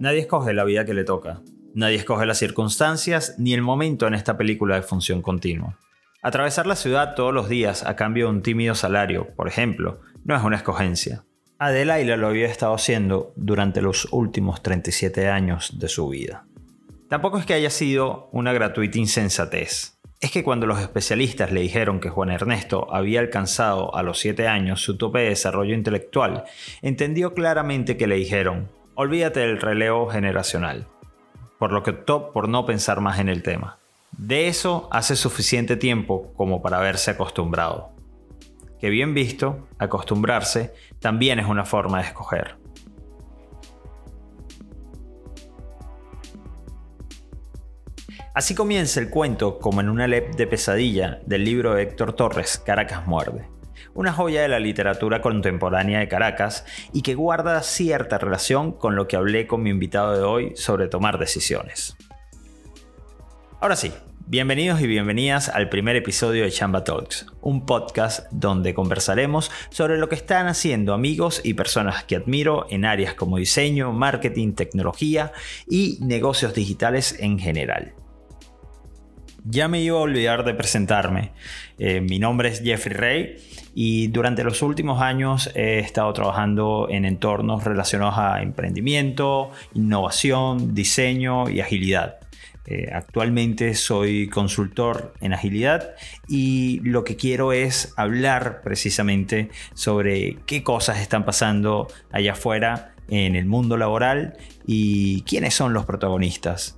Nadie escoge la vida que le toca. Nadie escoge las circunstancias ni el momento en esta película de función continua. Atravesar la ciudad todos los días a cambio de un tímido salario, por ejemplo, no es una escogencia. Adelaila lo había estado haciendo durante los últimos 37 años de su vida. Tampoco es que haya sido una gratuita insensatez. Es que cuando los especialistas le dijeron que Juan Ernesto había alcanzado a los 7 años su tope de desarrollo intelectual, entendió claramente que le dijeron, olvídate del relevo generacional, por lo que optó por no pensar más en el tema. De eso hace suficiente tiempo como para haberse acostumbrado que bien visto, acostumbrarse también es una forma de escoger. Así comienza el cuento como en una lep de pesadilla del libro de Héctor Torres, Caracas muerde, una joya de la literatura contemporánea de Caracas y que guarda cierta relación con lo que hablé con mi invitado de hoy sobre tomar decisiones. Ahora sí, Bienvenidos y bienvenidas al primer episodio de Chamba Talks, un podcast donde conversaremos sobre lo que están haciendo amigos y personas que admiro en áreas como diseño, marketing, tecnología y negocios digitales en general. Ya me iba a olvidar de presentarme. Eh, mi nombre es Jeffrey Rey y durante los últimos años he estado trabajando en entornos relacionados a emprendimiento, innovación, diseño y agilidad. Eh, actualmente soy consultor en agilidad y lo que quiero es hablar precisamente sobre qué cosas están pasando allá afuera en el mundo laboral y quiénes son los protagonistas.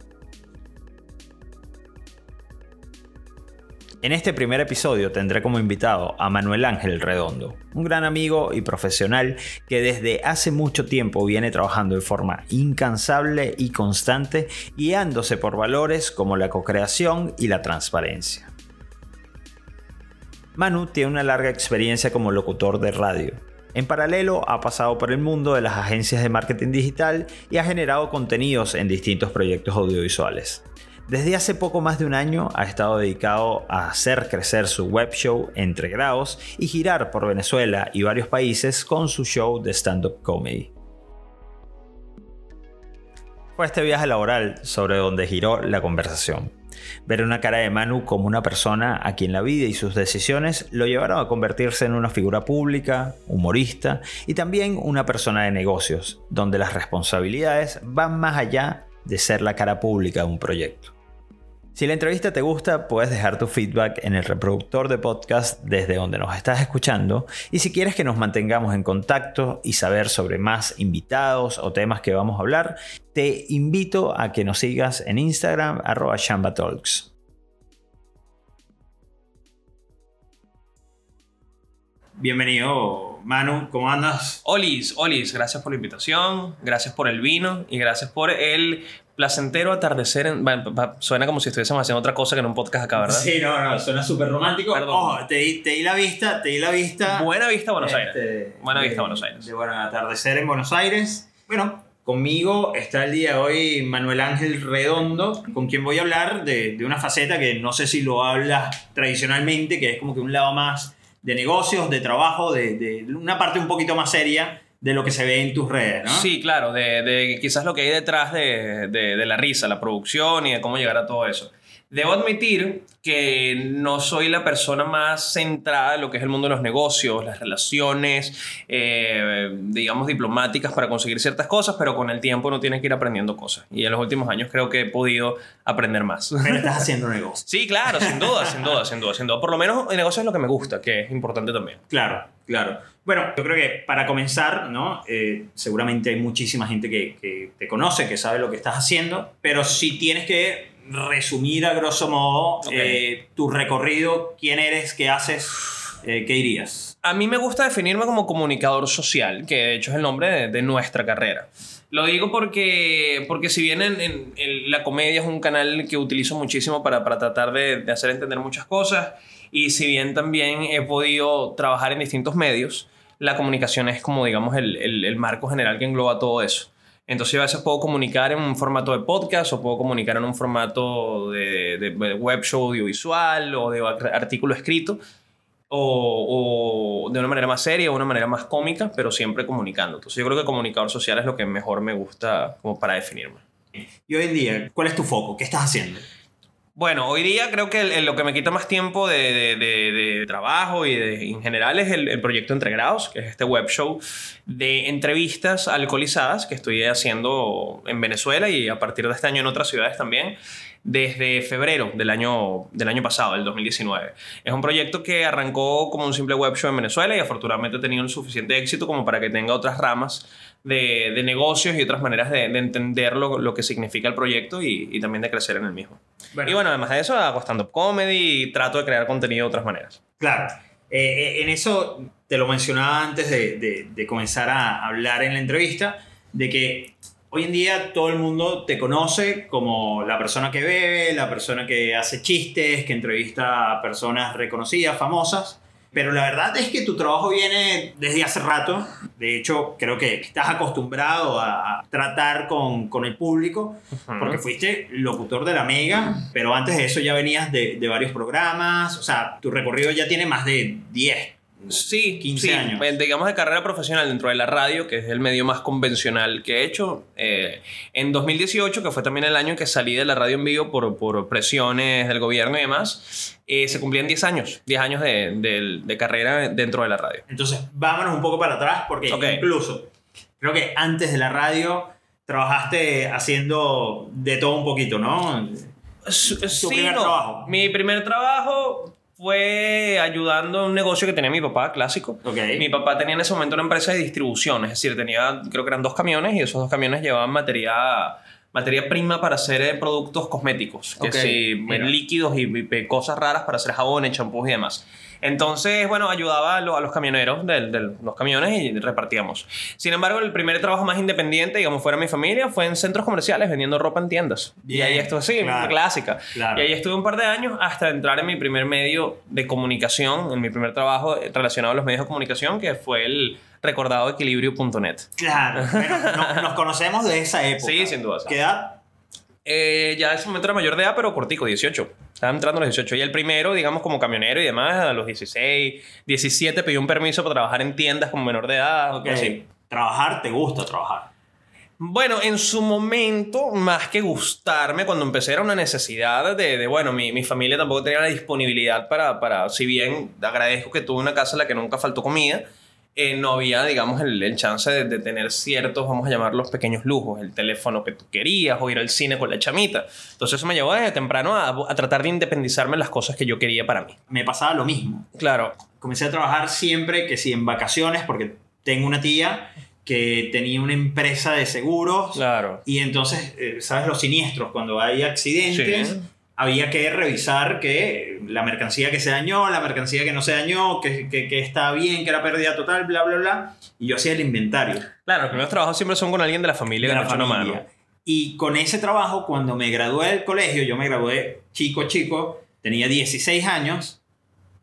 En este primer episodio tendré como invitado a Manuel Ángel Redondo, un gran amigo y profesional que desde hace mucho tiempo viene trabajando de forma incansable y constante, guiándose por valores como la co-creación y la transparencia. Manu tiene una larga experiencia como locutor de radio. En paralelo ha pasado por el mundo de las agencias de marketing digital y ha generado contenidos en distintos proyectos audiovisuales. Desde hace poco más de un año ha estado dedicado a hacer crecer su web show Entre Grados y girar por Venezuela y varios países con su show de stand-up comedy. Fue este viaje laboral sobre donde giró la conversación. Ver una cara de Manu como una persona a quien la vida y sus decisiones lo llevaron a convertirse en una figura pública, humorista y también una persona de negocios, donde las responsabilidades van más allá de ser la cara pública de un proyecto. Si la entrevista te gusta, puedes dejar tu feedback en el reproductor de podcast desde donde nos estás escuchando. Y si quieres que nos mantengamos en contacto y saber sobre más invitados o temas que vamos a hablar, te invito a que nos sigas en Instagram arroba shambatalks. Bienvenido, Manu, ¿cómo andas? Olis, Olis, gracias por la invitación, gracias por el vino y gracias por el placentero atardecer. En, suena como si estuviésemos haciendo otra cosa que en un podcast acá, ¿verdad? Sí, no, no, suena súper romántico. Ojo, te di, te di, la vista, te di la vista. Buena vista Buenos Aires. Este, Buena vista Buenos Aires. De, bueno, atardecer en Buenos Aires. Bueno, conmigo está el día de hoy Manuel Ángel Redondo, con quien voy a hablar de, de una faceta que no sé si lo hablas tradicionalmente, que es como que un lado más de negocios, de trabajo, de, de una parte un poquito más seria de lo que se ve en tus redes, ¿no? Sí, claro, de, de quizás lo que hay detrás de, de, la risa, la producción y de cómo llegar a todo eso. Debo admitir que no soy la persona más centrada en lo que es el mundo de los negocios, las relaciones, eh, digamos, diplomáticas para conseguir ciertas cosas, pero con el tiempo uno tiene que ir aprendiendo cosas. Y en los últimos años creo que he podido aprender más. Pero estás haciendo negocios. Sí, claro, sin duda, sin duda, sin duda, sin duda. Por lo menos el negocio es lo que me gusta, que es importante también. Claro, claro. Bueno, yo creo que para comenzar, ¿no? Eh, seguramente hay muchísima gente que, que te conoce, que sabe lo que estás haciendo, pero si tienes que resumir a grosso modo eh, tu recorrido, quién eres, qué haces, eh, qué dirías. A mí me gusta definirme como comunicador social, que de hecho es el nombre de, nuestra carrera. Lo digo porque, porque si bien en, la comedia es un canal que utilizo muchísimo para, para tratar de, de, hacer entender muchas cosas, y si bien también he podido trabajar en distintos medios, la comunicación es como, digamos, el, el, el marco general que engloba todo eso. Entonces a veces puedo comunicar en un formato de podcast o puedo comunicar en un formato de, de web show audiovisual o de artículo escrito o, de una manera más seria, de una manera más cómica, pero siempre comunicando. Entonces yo creo que comunicador social es lo que mejor me gusta como para definirme. Y hoy en día, ¿cuál es tu foco? ¿Qué estás haciendo? Bueno, hoy día creo que el- lo que me quita más tiempo de, trabajo y en general es el, proyecto Entre Grados, que es este web show de entrevistas alcoholizadas que estoy haciendo en Venezuela y a partir de este año en otras ciudades también, desde febrero del año, del año pasado, del 2019. Es un proyecto que arrancó como un simple web show en Venezuela y afortunadamente ha tenido el suficiente éxito como para que tenga otras ramas de, negocios y otras maneras de, de entender lo, que significa el proyecto y también de crecer en el mismo. Y bueno, además de eso, hago stand-up comedy y trato de crear contenido de otras maneras. Claro. Eh, eh, en eso te lo mencionaba antes de, de- de comenzar a hablar en la entrevista, de que hoy en día todo el mundo te conoce como la persona que bebe, la persona que hace chistes, que entrevista a personas reconocidas, famosas. Pero la verdad es que tu trabajo viene desde hace rato. De hecho, creo que estás acostumbrado a, tratar con, con el público, porque fuiste locutor de la Mega, pero antes de eso ya venías de, de varios programas. O sea, tu recorrido ya tiene más de 10. Sí, 15 sí, años. eh, digamos de carrera profesional dentro de la radio, que es el medio más convencional que he hecho. Eh, en 2018, que fue también el año en que salí de la radio en vivo por, por presiones del gobierno y demás, eh, se cumplían 10 años, 10 años de, de- de carrera dentro de la radio. Entonces, vámonos un poco para atrás, porque Ok. incluso creo que antes de la radio trabajaste haciendo de todo un poquito, ¿no? Sí, primer no. trabajo? Mi primer trabajo fue ayudando en un negocio que tenía mi papá, clásico. Ok. Mi papá tenía en ese momento una empresa de distribución, es decir, tenía, creo que eran dos camiones y esos dos camiones llevaban materia, materia prima para hacer eh, productos cosméticos, que Ok, sí, mira. líquidos y, y cosas raras para hacer jabones, champús y demás. Entonces, bueno, ayudaba a, lo- a los camioneros de, de los camiones y repartíamos. Sin embargo, el primer trabajo más independiente, digamos, fuera de mi familia, fue en centros comerciales vendiendo ropa en tiendas. y Bien, ahí estuve, sí, claro, clásica. claro. Y ahí estuve un par de años hasta entrar en mi primer medio de comunicación, en mi primer trabajo relacionado a los medios de comunicación, que fue el recordado equilibrio.net. Claro. Bueno, no- nos conocemos de esa época. Sí, sin duda. ¿Qué edad? Eh, ya en ese momento era mayor de edad, pero cortico, 18. Estaba entrando a los 18. Y el primero, digamos, como camionero y demás, a los 16, 17 pidió un permiso para trabajar en tiendas como menor de edad. Así. Trabajar, te gusta trabajar. Bueno, en su momento, más que gustarme, cuando empecé era una necesidad de, de, bueno, mi, mi familia tampoco tenía la disponibilidad para, para, si bien agradezco que tuve una casa en la que nunca faltó comida, eh, no había, digamos, el, el chance de, de tener ciertos, vamos a llamarlos pequeños lujos, el teléfono que tú querías o ir al cine con la chamita. Entonces eso me llevó desde temprano a, a tratar de independizarme en las cosas que yo quería para mí. Me pasaba lo mismo. Claro, Comencé a trabajar siempre que si en vacaciones, porque tengo una tía que tenía una empresa de seguros. claro. Y entonces, eh, ¿sabes? Los siniestros, cuando hay accidentes, Sí. Había que revisar que la mercancía que se dañó, la mercancía que no se dañó, que, que, que está bien, que era pérdida total, bla, bla, bla. Y yo hacía el inventario Claro, los primeros trabajos siempre son con alguien de la familia de que la familia. mano. Y con ese trabajo, cuando me gradué del colegio, yo me gradué chico, chico, tenía 16 años,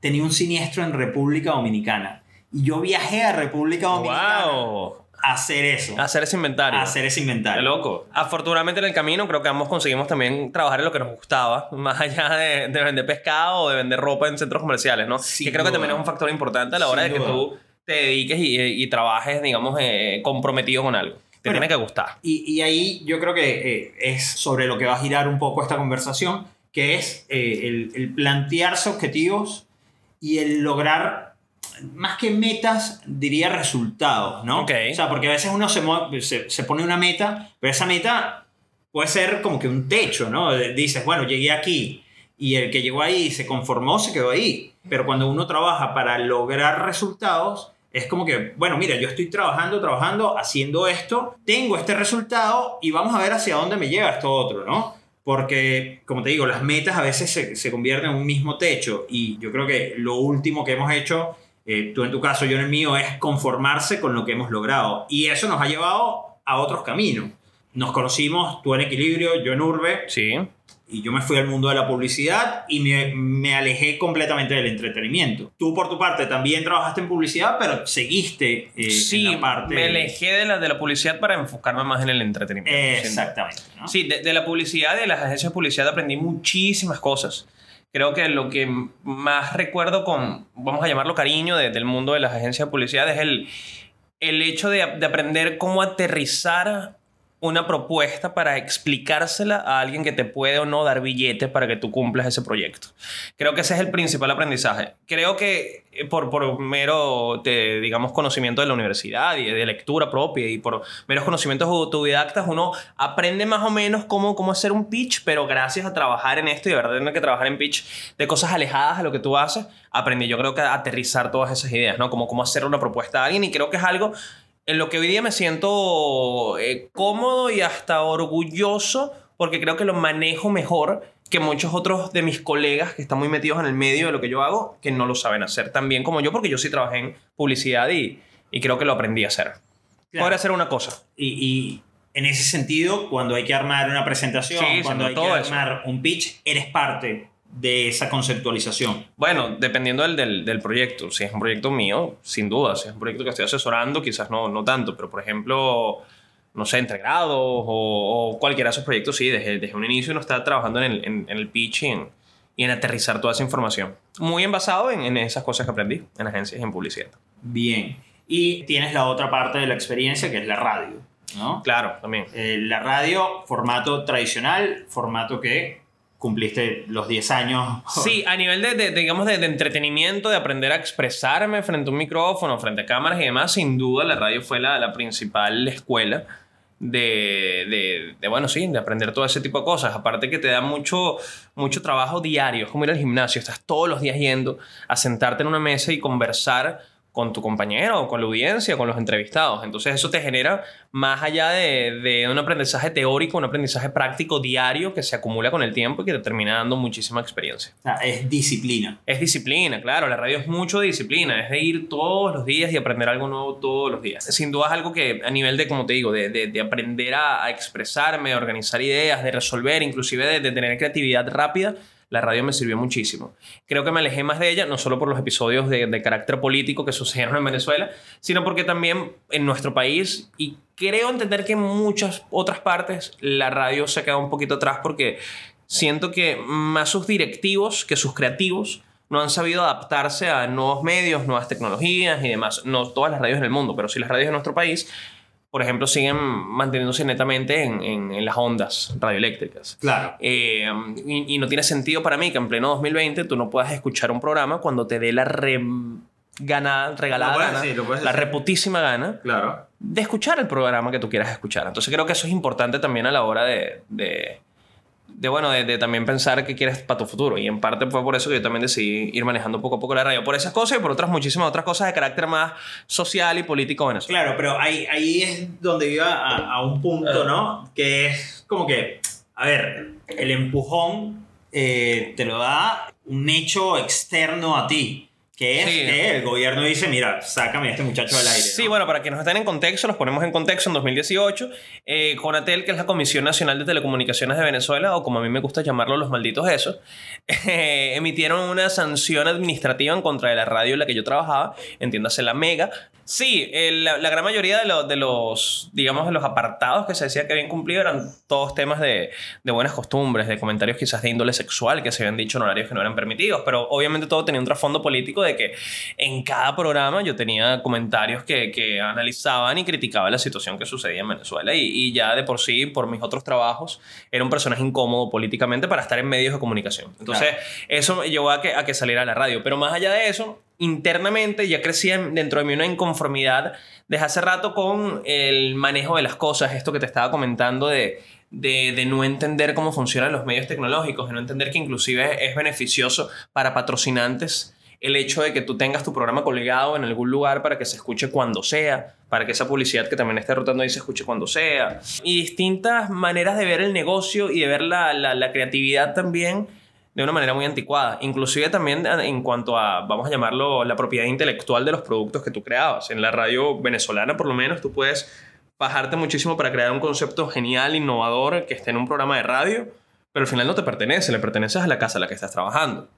tenía un siniestro en República Dominicana. Y yo viajé a República Dominicana ¡Wow! Hacer eso, Hacer ese inventario. hacer ese Qué inventario. loco. Afortunadamente en el camino creo que ambos conseguimos también trabajar en lo que nos gustaba, más allá de, de vender pescado o de vender ropa en centros comerciales, ¿no? Sin que creo que duda. también es un factor importante a la hora Sin de que duda. tú te dediques y, y trabajes, digamos, eh, comprometido con algo. Te tiene que gustar. Y, y ahí yo creo que eh, es sobre lo que va a girar un poco esta conversación, que es eh, el, el plantearse objetivos y el lograr, más que metas, diría resultados, ¿no? O sea, porque a veces uno se, se, se pone una meta, pero esa meta puede ser como que un techo, ¿no? Dices, bueno, llegué aquí y el que llegó ahí se conformó, se quedó ahí. Pero cuando uno trabaja para lograr resultados, es como que, bueno, mira, yo estoy trabajando, trabajando, haciendo esto, tengo este resultado y vamos a ver hacia dónde me lleva esto otro, ¿no? Porque, como te digo, las metas a veces se, se convierten en un mismo techo y yo creo que lo último que hemos hecho, eh, tú en tu caso, yo en el mío, es conformarse con lo que hemos logrado. Y eso nos ha llevado a otros caminos. Nos conocimos, tú en Equilibrio, yo en Urbe, Sí. y yo me fui al mundo de la publicidad y me, me alejé completamente del entretenimiento. Tú, por tu parte, también trabajaste en publicidad, pero seguiste eh, sí, en la parte... me alejé de la, de la publicidad para enfocarme más en el entretenimiento. Exactamente. ¿no? Sí, de, de la publicidad, de las agencias de publicidad aprendí muchísimas cosas creo que lo que más recuerdo con, vamos a llamarlo cariño, de- del mundo de las agencias de publicidad es el, el hecho de, de aprender cómo aterrizar una propuesta para explicársela a alguien que te puede o no dar billetes para que tú cumplas ese proyecto. Creo que ese es el principal aprendizaje. Creo que eh, por, por mero, digamos, conocimiento de la universidad y de lectura propia y por meros conocimientos autodidactas, uno aprende más o menos cómo, cómo hacer un pitch, pero gracias a trabajar en esto y de verdad tener que trabajar en pitch de cosas alejadas a lo que tú haces, aprendí yo creo que a aterrizar todas esas ideas, ¿no? Como cómo hacer una propuesta a alguien y creo que es algo en lo que hoy día me siento eh, cómodo y hasta orgulloso porque creo que lo manejo mejor que muchos otros de mis colegas que están muy metidos en el medio de lo que yo hago, que no lo saben hacer tan bien como yo, porque yo sí trabajé en publicidad y, y creo que lo aprendí a hacer. Claro. Poder hacer una cosa. Y, y en ese sentido, cuando hay que armar una presentación, Sí, cuando hay que eso. armar un pitch, eres parte de esa conceptualización. Bueno, dependiendo del, del, del proyecto. Si es un proyecto mío, sin duda. Si es un proyecto que estoy asesorando, quizás no, no tanto. Pero, por ejemplo, no sé, entre grados o, o cualquiera de esos proyectos, sí, desde, desde un inicio uno está trabajando en el, en, en el pitch y en, y en aterrizar toda esa información. Muy envasado en, en esas cosas que aprendí en agencias y en publicidad. Bien. Y tienes la otra parte de la experiencia, que es la radio. ¿no? Claro, también. Eh, la radio, formato tradicional, formato que cumpliste los 10 años. Sí, a nivel de, digamos, de entretenimiento, de aprender a expresarme frente a un micrófono, frente a cámaras y demás, sin duda la radio fue la, la principal escuela de, de, de, bueno, sí, de aprender todo ese tipo de cosas. Aparte que te da mucho, mucho trabajo diario, es como ir al gimnasio, estás todos los días yendo a sentarte en una mesa y conversar con tu compañero, con la audiencia, con los entrevistados. Entonces eso te genera, más allá de, de un aprendizaje teórico, un aprendizaje práctico diario que se acumula con el tiempo y que te termina dando muchísima experiencia. O sea, es disciplina. Es disciplina, claro, la radio es mucho de disciplina, es de ir todos los días y aprender algo nuevo todos los días. Sin duda es algo que a nivel de, como te digo, de, de- de aprender a, a expresarme, de organizar ideas, de resolver, inclusive de, de tener creatividad rápida, la radio me sirvió muchísimo. Creo que me alejé más de ella, no solo por los episodios de, carácter político que sucedieron en Venezuela, sino porque también en nuestro país, y creo entender que en muchas otras partes, la radio se queda un poquito atrás porque siento que más sus directivos que sus creativos no han sabido adaptarse a nuevos medios, nuevas tecnologías y demás. No todas las radios en el mundo, pero sí las radios de nuestro país, por ejemplo, siguen manteniéndose netamente en, en- en las ondas radioeléctricas. Claro. Eh, y, y no tiene sentido para mí que en pleno 2020 tú no puedas escuchar un programa cuando te dé la re- gana, regalada gana, decir, la reputísima gana Claro. de escuchar el programa que tú quieras escuchar. Entonces creo que eso es importante también a la hora de, de, de, bueno, de, de también pensar qué quieres para tu futuro. Y en parte fue por eso que yo también decidí ir manejando poco a poco la radio. Por esas cosas y por otras muchísimas otras cosas de carácter más social y político venezolano. Claro, pero ahí, ahí es donde iba a, a un punto, Ah. ¿no? Que es como que, a ver, el empujón eh, te lo da un hecho externo a ti. Que es Sí. que el gobierno dice, mira, sácame a este muchacho del aire. Sí, ¿no? bueno, para quienes no estén en contexto, los ponemos en contexto en 2018. Eh, Conatel, que es la Comisión Nacional de Telecomunicaciones de Venezuela, o como a mí me gusta llamarlo, los malditos esos, eh, emitieron una sanción administrativa en contra de la radio en la que yo trabajaba, entiéndase la Mega. Sí, la, la gran mayoría de, los- de los, digamos, de los apartados que se decía que habían cumplido eran todos temas de, de buenas costumbres, de comentarios quizás de índole sexual que se habían dicho en horarios que no eran permitidos, pero obviamente todo tenía un trasfondo político de que en cada programa yo tenía comentarios que, que analizaban y criticaban la situación que sucedía en Venezuela y, y ya de por sí, por mis otros trabajos, era un personaje incómodo políticamente para estar en medios de comunicación. Entonces, eso me llevó a que, a que saliera a la radio. Pero más allá de eso, internamente ya crecía dentro de mí una inconformidad desde hace rato con el manejo de las cosas, esto que te estaba comentando de, de, no entender cómo funcionan los medios tecnológicos, de no entender que inclusive es beneficioso para patrocinantes el hecho de que tú tengas tu programa colgado en algún lugar para que se escuche cuando sea, para que esa publicidad que también esté rotando ahí se escuche cuando sea, y distintas maneras de ver el negocio y de ver la, la creatividad también de una manera muy anticuada, inclusive también en cuanto a, vamos a llamarlo, la propiedad intelectual de los productos que tú creabas. En la radio venezolana, por lo menos, tú puedes bajarte muchísimo para crear un concepto genial, innovador, que esté en un programa de radio, pero al final no te pertenece, le perteneces a la casa en la que estás trabajando.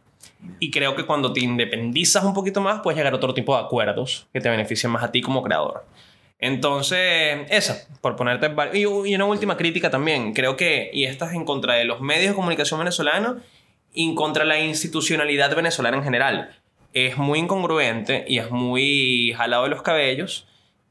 Y creo que cuando te independizas un poquito más, puedes llegar a otro tipo de acuerdos que te beneficien más a ti como creador. Entonces, esa, por ponerte... y una última crítica también, creo que, y esta es en contra de los medios de comunicación venezolanos y contra la institucionalidad venezolana en general. Es muy incongruente y es muy jalado de los cabellos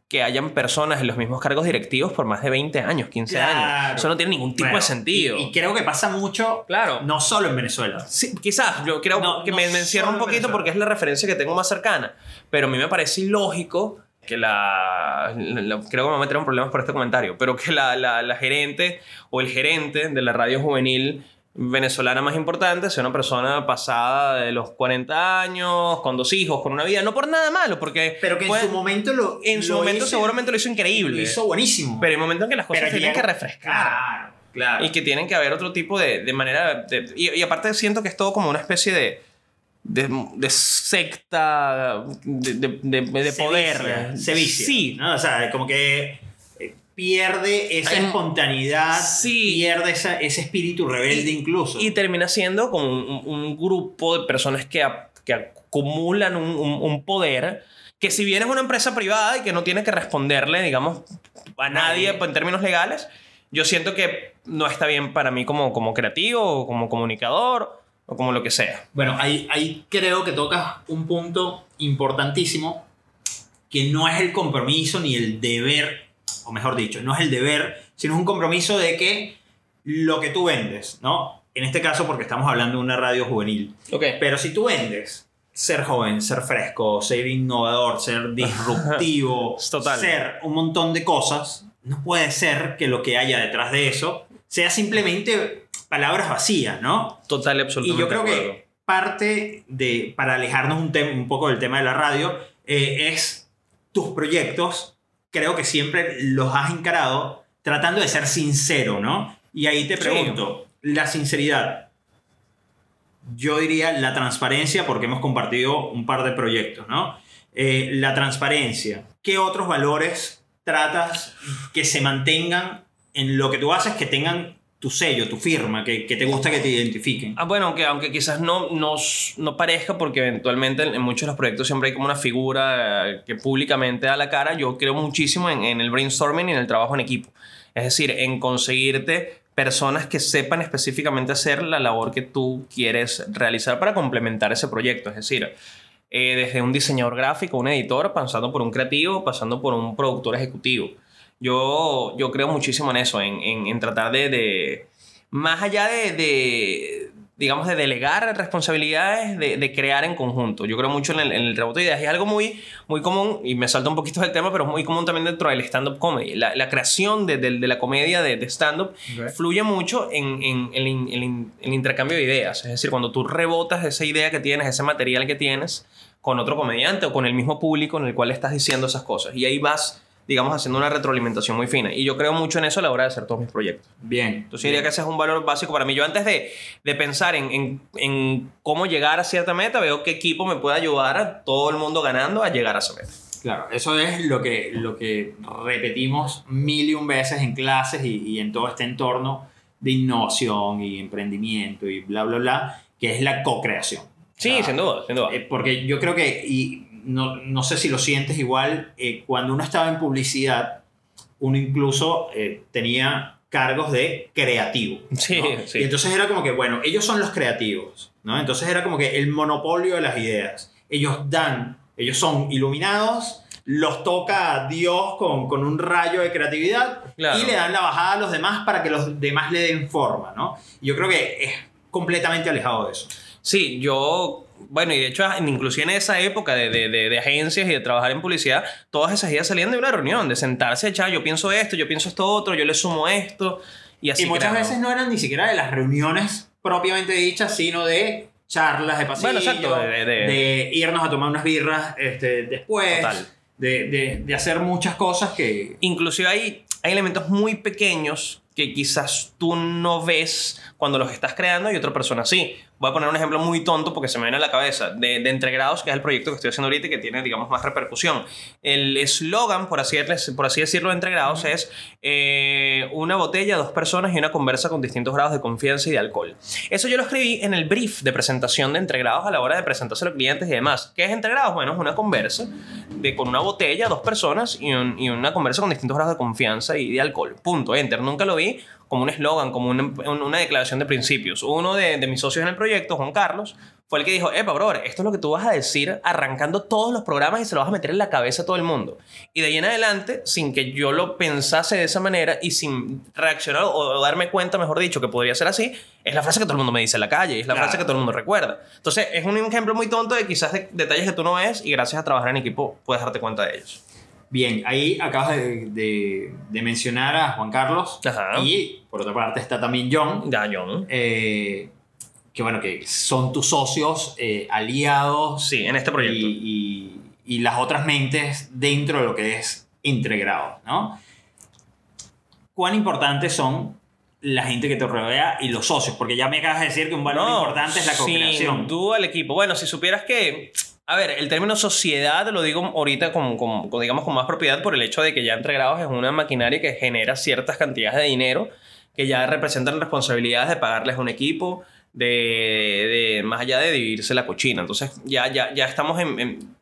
que hayan personas en los mismos cargos directivos por más de 20 años, 15 Claro. años. Eso no tiene ningún tipo Bueno, de sentido. Y, y creo que pasa mucho, Claro. no solo en Venezuela. Sí, quizás, yo creo No, que no me, me encierro un poquito porque es la referencia que tengo más cercana. Pero a mí me parece ilógico que la, la- la- Creo que me voy a meter en problemas por este comentario. Pero que la, la- la gerente o el gerente de la radio juvenil venezolana más importante sea una persona pasada de los 40 años, con dos hijos, con una vida. No por nada malo, porque. Pero que en su momento lo en su lo momento hizo- seguramente lo hizo increíble. Lo hizo buenísimo. Pero hay momentos en que las cosas Pero tienen que refrescar. Claro, claro. Y que tienen que haber otro tipo de, de manera. de- y, y aparte siento que es todo como una especie de. de, de secta. de, poder. se vicia, Sí. ¿no? O sea, como que pierde esa espontaneidad, Sí. pierde esa- ese espíritu rebelde incluso. Y termina siendo como un, un grupo de personas que, a- que acumulan un, un- un poder. Que si bien es una empresa privada y que no tiene que responderle, digamos, a nadie Nadie. en términos legales, yo siento que no está bien para mí como, como creativo, o como comunicador, o como lo que sea. Bueno, ahí, ahí creo que tocas un punto importantísimo que no es el compromiso ni el deber, o mejor dicho, no es el deber, sino es un compromiso de que lo que tú vendes, ¿no? En este caso porque estamos hablando de una radio juvenil. Ok. Pero si tú vendes ser joven, ser fresco, ser innovador, ser disruptivo, Total. ser un montón de cosas, no puede ser que lo que haya detrás de eso sea simplemente palabras vacías, ¿no? Total y Y absolutamente. yo creo acuerdo. que parte de, para alejarnos un, un poco del tema de la radio, eh, es tus proyectos, creo que siempre los has encarado tratando de ser sincero, ¿no? Y ahí te Sí. pregunto, la sinceridad, yo diría la transparencia, porque hemos compartido un par de proyectos, ¿no? Eh, la transparencia, ¿qué otros valores tratas que se mantengan en lo que tú haces, que tengan tu sello, tu firma, que, que te gusta que te identifiquen? Ah, bueno, aunque, aunque quizás no, no, no parezca, porque eventualmente en, en muchos de los proyectos siempre hay como una figura eh, que públicamente da la cara, yo creo muchísimo en, en el brainstorming y en el trabajo en equipo. Es decir, en conseguirte personas que sepan específicamente hacer la labor que tú quieres realizar para complementar ese proyecto. Es decir, eh, desde un diseñador gráfico, un editor, pasando por un creativo, pasando por un productor ejecutivo. Yo, yo creo muchísimo en eso, en, en- en tratar de, de- más allá de, de, digamos, de delegar responsabilidades, de, de crear en conjunto. Yo creo mucho en el, en el rebote de ideas y es algo muy, muy común, y me salta un poquito del tema, pero es muy común también dentro del stand-up comedy. La, la creación de, de- de la comedia de, de stand-up fluye mucho en, en- en el intercambio de ideas. Es decir, cuando tú rebotas esa idea que tienes, ese material que tienes con otro comediante o con el mismo público en el cual estás diciendo esas cosas. Y ahí vas, digamos, haciendo una retroalimentación muy fina. Y yo creo mucho en eso a la hora de hacer todos mis proyectos. Bien. Entonces yo diría que ese es un valor básico para mí. Yo antes de, de pensar en, en- en cómo llegar a cierta meta, veo qué equipo me puede ayudar a todo el mundo ganando a llegar a esa meta. Claro, eso es lo que, lo que repetimos mil y un veces en clases y, y en todo este entorno de innovación y emprendimiento y bla, bla, bla, que es la co-creación. Sí, O sea, sin duda, sin duda. eh, porque yo creo que, y no, no sé si lo sientes igual, eh, cuando uno estaba en publicidad, uno incluso eh, tenía cargos de creativo. Sí, ¿no? sí. Y entonces era como que, bueno, ellos son los creativos, ¿no? Entonces era como que el monopolio de las ideas. Ellos dan, ellos son iluminados, los toca Dios con, con un rayo de creatividad Claro. y le dan la bajada a los demás para que los demás le den forma, ¿no? Yo creo que es completamente alejado de eso. Sí, yo, bueno, y de hecho, inclusive en esa época de, de, de- de agencias y de trabajar en publicidad, todas esas ideas salían de una reunión, de sentarse, echar, yo pienso esto, yo pienso esto otro, yo le sumo esto, y así. y muchas veces no eran ni siquiera de las reuniones propiamente dichas, sino de charlas de pasillo, Bueno, exacto, de- irnos a tomar unas birras este, después, Total. de, de- de hacer muchas cosas que... Inclusive hay, hay elementos muy pequeños que quizás tú no ves cuando los estás creando y otra persona sí. Voy a poner un ejemplo muy tonto porque se me viene a la cabeza. De, de Entregrados, que es el proyecto que estoy haciendo ahorita y que tiene, digamos, más repercusión. El eslogan, por así, por así decirlo, de Entregrados es eh, una botella, dos personas y una conversa con distintos grados de confianza y de alcohol. Eso yo lo escribí en el brief de presentación de Entregrados a la hora de presentarse a los clientes y demás. ¿Qué es Entregrados? Bueno, es una conversa de, con una botella, dos personas y, un- y una conversa con distintos grados de confianza y de alcohol. Punto. Enter. Nunca lo vi como un eslogan, como una, una declaración de principios. Uno de, de mis socios en el proyecto, Juan Carlos, fue el que dijo, epa, brother, esto es lo que tú vas a decir arrancando todos los programas y se lo vas a meter en la cabeza a todo el mundo. Y de ahí en adelante, sin que yo lo pensase de esa manera y sin reaccionar o darme cuenta, mejor dicho, que podría ser así, es la frase que todo el mundo me dice en la calle, es la Claro. frase que todo el mundo recuerda. Entonces, es un ejemplo muy tonto de quizás de detalles que tú no ves y gracias a trabajar en equipo puedes darte cuenta de ellos. Bien, ahí acabas de, de- de mencionar a Juan Carlos. Ajá. Y por otra parte está también John. Ya, John. eh, que bueno, que son tus socios, eh, aliados. Sí, en este proyecto. Y, y- y las otras mentes dentro de lo que es Entregrado, ¿no? ¿Cuán importantes son la gente que te rodea y los socios? Porque ya me acabas de decir que un valor importante es la co-creación. Sin duda el equipo. Bueno, si supieras que, a ver, el término sociedad lo digo ahorita con, con- con, digamos, con más propiedad por el hecho de que ya entre grados es una maquinaria que genera ciertas cantidades de dinero que ya representan responsabilidades de pagarles un equipo, de, de- más allá de dividirse la cochina. Entonces ya, ya, ya estamos en... en-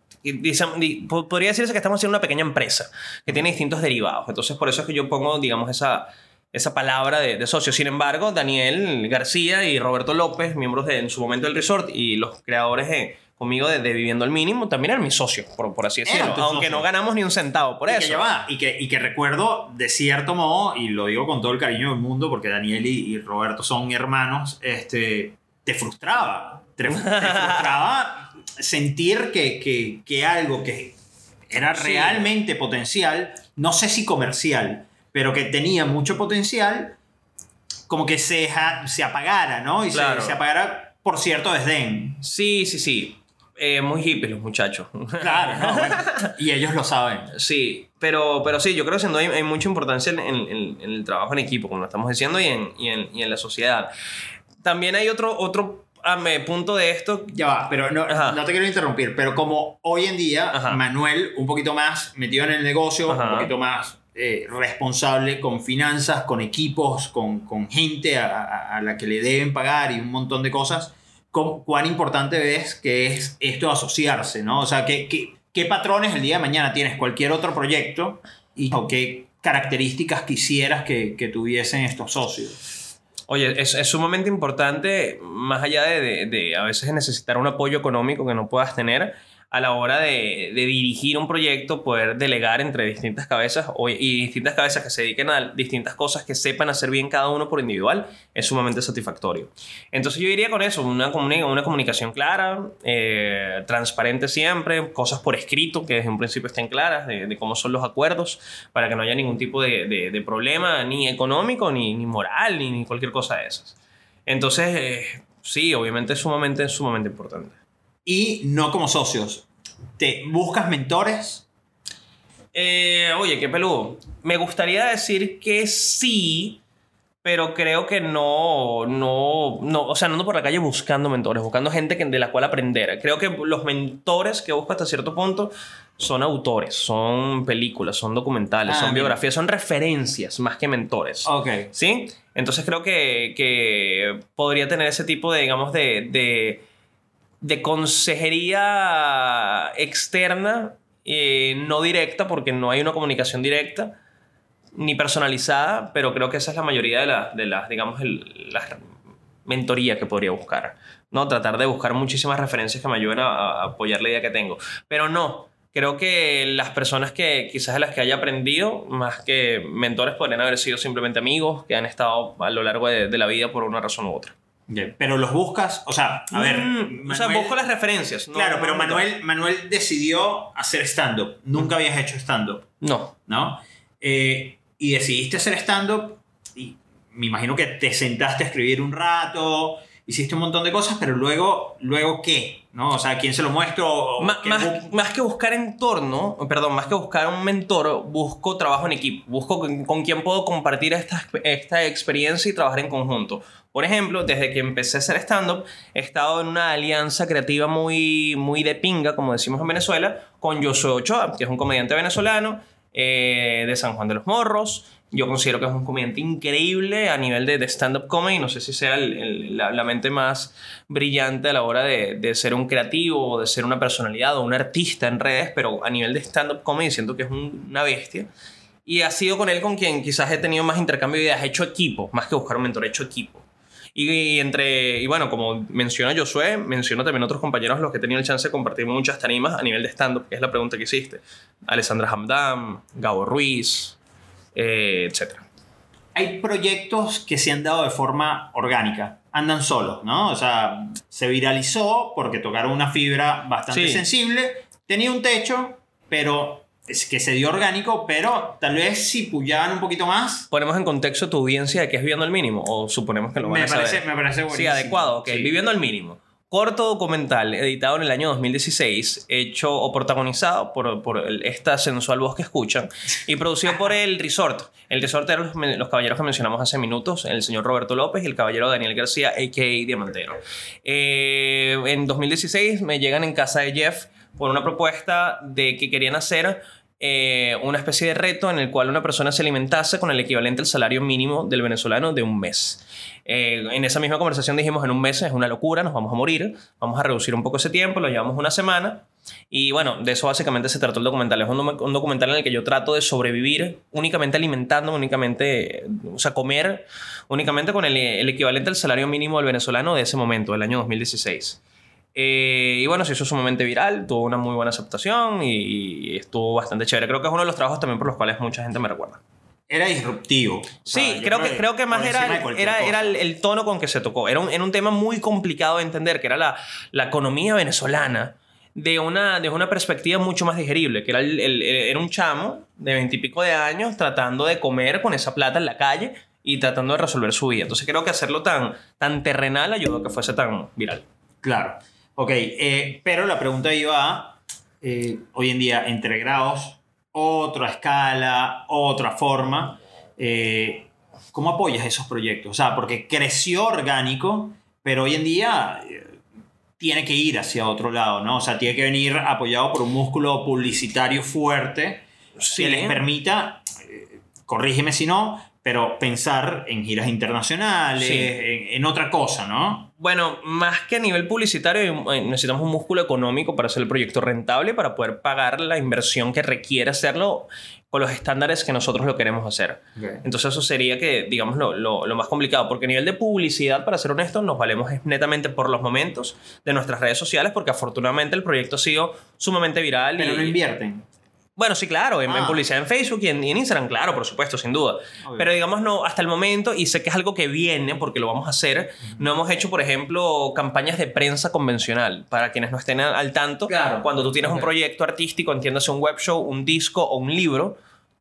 podría decirse que estamos haciendo una pequeña empresa que tiene distintos derivados. Entonces, por eso es que yo pongo, digamos, esa, esa palabra de, de socio. Sin embargo, Daniel García y Roberto López, miembros de, en su momento del resort y los creadores de- conmigo de, de Viviendo al Mínimo, también eran mis socios, por, por así decirlo. Aunque socios. no ganamos ni un centavo por y eso. Que ya va, y, que, y que recuerdo de cierto modo, y lo digo con todo el cariño del mundo, porque Daniel y, y Roberto son hermanos, este, te frustraba. Te, frustraba sentir que, que, que algo que era Sí. realmente potencial, no sé si comercial, pero que tenía mucho potencial, como que se, se apagara, ¿no? Y se- Claro. se, apagara por cierto desdén. Sí, sí, sí. Eh, muy hippies los muchachos. Claro, ¿no? Bueno, y ellos lo saben. Sí, pero, pero sí, yo creo que duda hay, hay mucha importancia en, en- en- en el trabajo en equipo, como lo estamos diciendo, y en, y en, y en la sociedad. También hay otro, otro ah, me- punto de esto. Ya va, pero no, no te quiero interrumpir, pero como hoy en día Ajá. Manuel, un poquito más metido en el negocio, Ajá. un poquito más eh, responsable con finanzas, con equipos, con, con gente a, a- a la que le deben pagar y un montón de cosas, ¿cómo- ¿cuán importante ves que es esto de asociarse? ¿no? O sea, ¿qué, qué, qué patrones el día de mañana tienes cualquier otro proyecto y o qué características quisieras que, que tuviesen estos socios? Oye, es, es sumamente importante, más allá de, de- de a veces necesitar un apoyo económico que no puedas tener, a la hora de, dirigir un proyecto, poder delegar entre distintas cabezas o- y distintas cabezas que se dediquen a distintas cosas que sepan hacer bien cada uno por individual, es sumamente satisfactorio. Entonces yo diría con eso, una, comuni- una comunicación clara, eh, transparente siempre, cosas por escrito que desde un principio estén claras de, cómo son los acuerdos, para que no haya ningún tipo de, problema, ni económico, ni, moral, ni, ni cualquier cosa de esas. Entonces, eh, sí, obviamente es sumamente, sumamente importante. Y no como socios. ¿Te buscas mentores? Eh, oye, qué peludo. Me gustaría decir que sí, pero creo que no, no, no, o sea, no ando por la calle buscando mentores, buscando gente que, de la cual aprender. Creo que los mentores que busco hasta cierto punto son autores, son películas, son documentales, Ah, son mira. biografías, son referencias más que mentores. Ok. ¿Sí? Entonces creo que, que podría tener ese tipo de, digamos, de, de, de consejería externa, eh, no directa, porque no hay una comunicación directa, ni personalizada, pero creo que esa es la mayoría de las, de las digamos, el- las mentorías que podría buscar. ¿no? Tratar de buscar muchísimas referencias que me ayuden a, a apoyar la idea que tengo. Pero no, creo que las personas que quizás de las que haya aprendido, más que mentores, podrían haber sido simplemente amigos que han estado a lo largo de, de la vida por una razón u otra. Pero los buscas, o sea, a ver. Mm, o sea, busco las referencias. no- claro, pero. Manuel, Manuel decidió hacer stand-up. Nunca habías hecho stand-up, No. ¿no? Eh, y decidiste hacer stand-up y me imagino que te sentaste a escribir un rato, hiciste un montón de cosas, pero luego, luego ¿qué? ¿No? O sea, ¿quién se lo muestro? ¿O Ma- qué más, bu- más que buscar entorno, perdón, más que buscar un mentor, busco trabajo en equipo. Busco con, con quién puedo compartir esta, esta experiencia y trabajar en conjunto. Por ejemplo, desde que empecé a hacer stand-up, he estado en una alianza creativa muy, muy de pinga, como decimos en Venezuela, con Josué Ochoa, que es un comediante venezolano eh, de San Juan de los Morros. Yo considero que es un comediante increíble a nivel de, de stand-up comedy. No sé si sea el- el- la, la mente más brillante a la hora de, de ser un creativo o de ser una personalidad o un artista en redes, pero a nivel de stand-up comedy siento que es un- una bestia. Y ha sido con él con quien quizás he tenido más intercambio de ideas. He hecho equipo, más que buscar un mentor, he hecho equipo. Y, entre, y bueno, como menciona Josué, menciono también otros compañeros los que he tenido el chance de compartir muchas tarimas a nivel de stand-up, que es la pregunta que hiciste. Alessandra Hamdam, Gabo Ruiz, eh, etc. Hay proyectos que se han dado de forma orgánica, andan solos, ¿no? O sea, se viralizó porque tocaron una fibra bastante sensible, tenía un techo, pero es que se dio orgánico, pero tal vez si pullaban un poquito más. Ponemos en contexto tu audiencia de que es viviendo al mínimo, o suponemos que lo van me a parece, saber. Me parece buenísimo. Sí, adecuado, ok. Viviendo al mínimo. Corto documental editado en el año 2016, hecho o protagonizado por, por esta sensual voz que escuchan y producido por el Resort. El Resort eran los, caballeros que mencionamos hace minutos, el señor Roberto López y el caballero Daniel García, a.k.a. Diamantero. Eh, en 2016 me llegan en casa de Jeff por una propuesta de que querían hacer eh, una especie de reto en el cual una persona se alimentase con el equivalente al salario mínimo del venezolano de un mes. Eh, en esa misma conversación dijimos, en un mes es una locura, nos vamos a morir, vamos a reducir un poco ese tiempo, lo llevamos una semana. Y bueno, de eso básicamente se trató el documental. Es un, documental en el que yo trato de sobrevivir únicamente alimentando, únicamente, o sea, comer únicamente con el equivalente al salario mínimo del venezolano de ese momento, del año 2016. Eh, y bueno, se hizo sumamente viral, tuvo una muy buena aceptación y, estuvo bastante chévere. Creo que es uno de los trabajos también por los cuales mucha gente me recuerda. Era disruptivo. Sí, creo, que, creo que más era, era, era el, tono con que se tocó. Era un, era un tema muy complicado de entender, que era la, la economía venezolana de una, de una perspectiva mucho más digerible, que era, el, era un chamo de veintipico de años tratando de comer con esa plata en la calle y tratando de resolver su vida. Entonces creo que hacerlo tan, tan terrenal ayudó a que fuese tan viral. Claro. Ok, eh, pero la pregunta iba a, eh, hoy en día, entre grados, otra escala, otra forma, eh, ¿cómo apoyas esos proyectos? O sea, porque creció orgánico, pero hoy en día tiene que ir hacia otro lado, ¿no? O sea, tiene que venir apoyado por un músculo publicitario fuerte que les permita, corrígeme si no, pero pensar en giras internacionales, en, otra cosa, ¿no? Bueno, más que a nivel publicitario, eh, necesitamos un músculo económico para hacer el proyecto rentable, para poder pagar la inversión que requiere hacerlo con los estándares que nosotros lo queremos hacer. Entonces eso sería que, digamos, lo, lo, más complicado, porque a nivel de publicidad, para ser honesto, nos valemos netamente por los momentos de nuestras redes sociales, porque afortunadamente el proyecto ha sido sumamente viral. Pero no invierten. Bueno, sí, claro, en, ah. publicidad en Facebook y en, Instagram, claro, por supuesto, sin duda. Pero digamos, no, hasta el momento, y sé que es algo que viene porque lo vamos a hacer, no hemos hecho, por ejemplo, campañas de prensa convencional. Para quienes no estén al tanto, claro. cuando tú tienes un proyecto artístico, entiéndase un web show, un disco o un libro,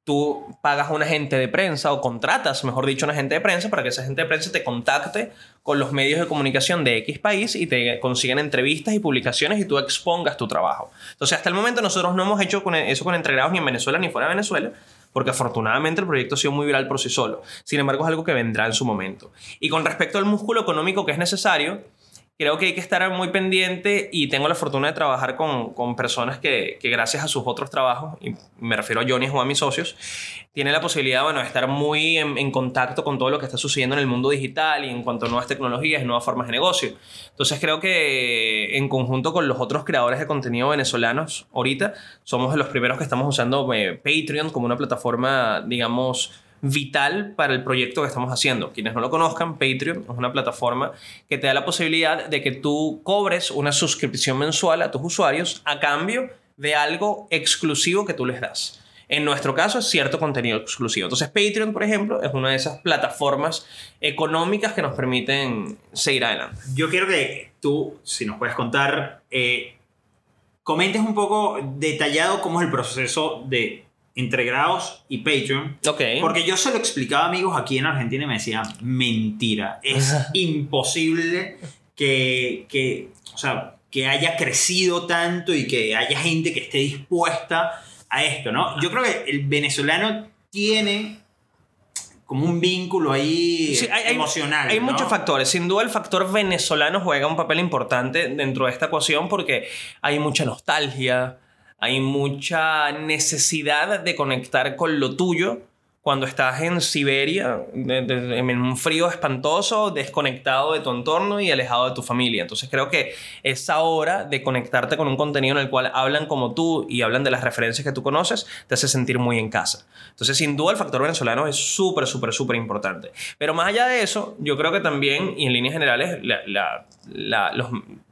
tú pagas a un agente de prensa o contratas, mejor dicho, a un agente de prensa para que ese agente de prensa te contacte con los medios de comunicación de X país y te consigan entrevistas y publicaciones y tú expongas tu trabajo. Entonces, hasta el momento nosotros no hemos hecho eso con entregados ni en Venezuela ni fuera de Venezuela, porque afortunadamente el proyecto ha sido muy viral por sí solo. Sin embargo, es algo que vendrá en su momento. Y con respecto al músculo económico que es necesario, creo que hay que estar muy pendiente y tengo la fortuna de trabajar con, con personas que, que, gracias a sus otros trabajos, y me refiero a Johnny o a mis socios, tienen la posibilidad bueno, de estar muy en, contacto con todo lo que está sucediendo en el mundo digital y en cuanto a nuevas tecnologías y nuevas formas de negocio. Entonces creo que en conjunto con los otros creadores de contenido venezolanos, ahorita somos los primeros que estamos usando eh, Patreon como una plataforma, digamos, vital para el proyecto que estamos haciendo. Quienes no lo conozcan, Patreon es una plataforma que te da la posibilidad de que tú cobres una suscripción mensual a tus usuarios a cambio de algo exclusivo que tú les das. En nuestro caso es cierto contenido exclusivo. Entonces Patreon, por ejemplo, es una de esas plataformas económicas que nos permiten seguir adelante. Yo quiero que tú, si nos puedes contar, eh, comentes un poco detallado cómo es el proceso de entre grados y Patreon. Porque yo se lo explicaba a amigos aquí en Argentina y me decían, mentira, es imposible que, que, o sea, que haya crecido tanto y que haya gente que esté dispuesta a esto, ¿no? Yo creo que el venezolano tiene como un vínculo ahí emocional. Hay, muchos factores. Sin duda el factor venezolano juega un papel importante dentro de esta ecuación porque hay mucha nostalgia, hay mucha necesidad de conectar con lo tuyo cuando estás en Siberia, en un frío espantoso, desconectado de tu entorno y alejado de tu familia. Entonces creo que esa hora de conectarte con un contenido en el cual hablan como tú y hablan de las referencias que tú conoces, te hace sentir muy en casa. Entonces sin duda el factor venezolano es súper, súper, súper importante. Pero más allá de eso, yo creo que también, y en líneas generales, los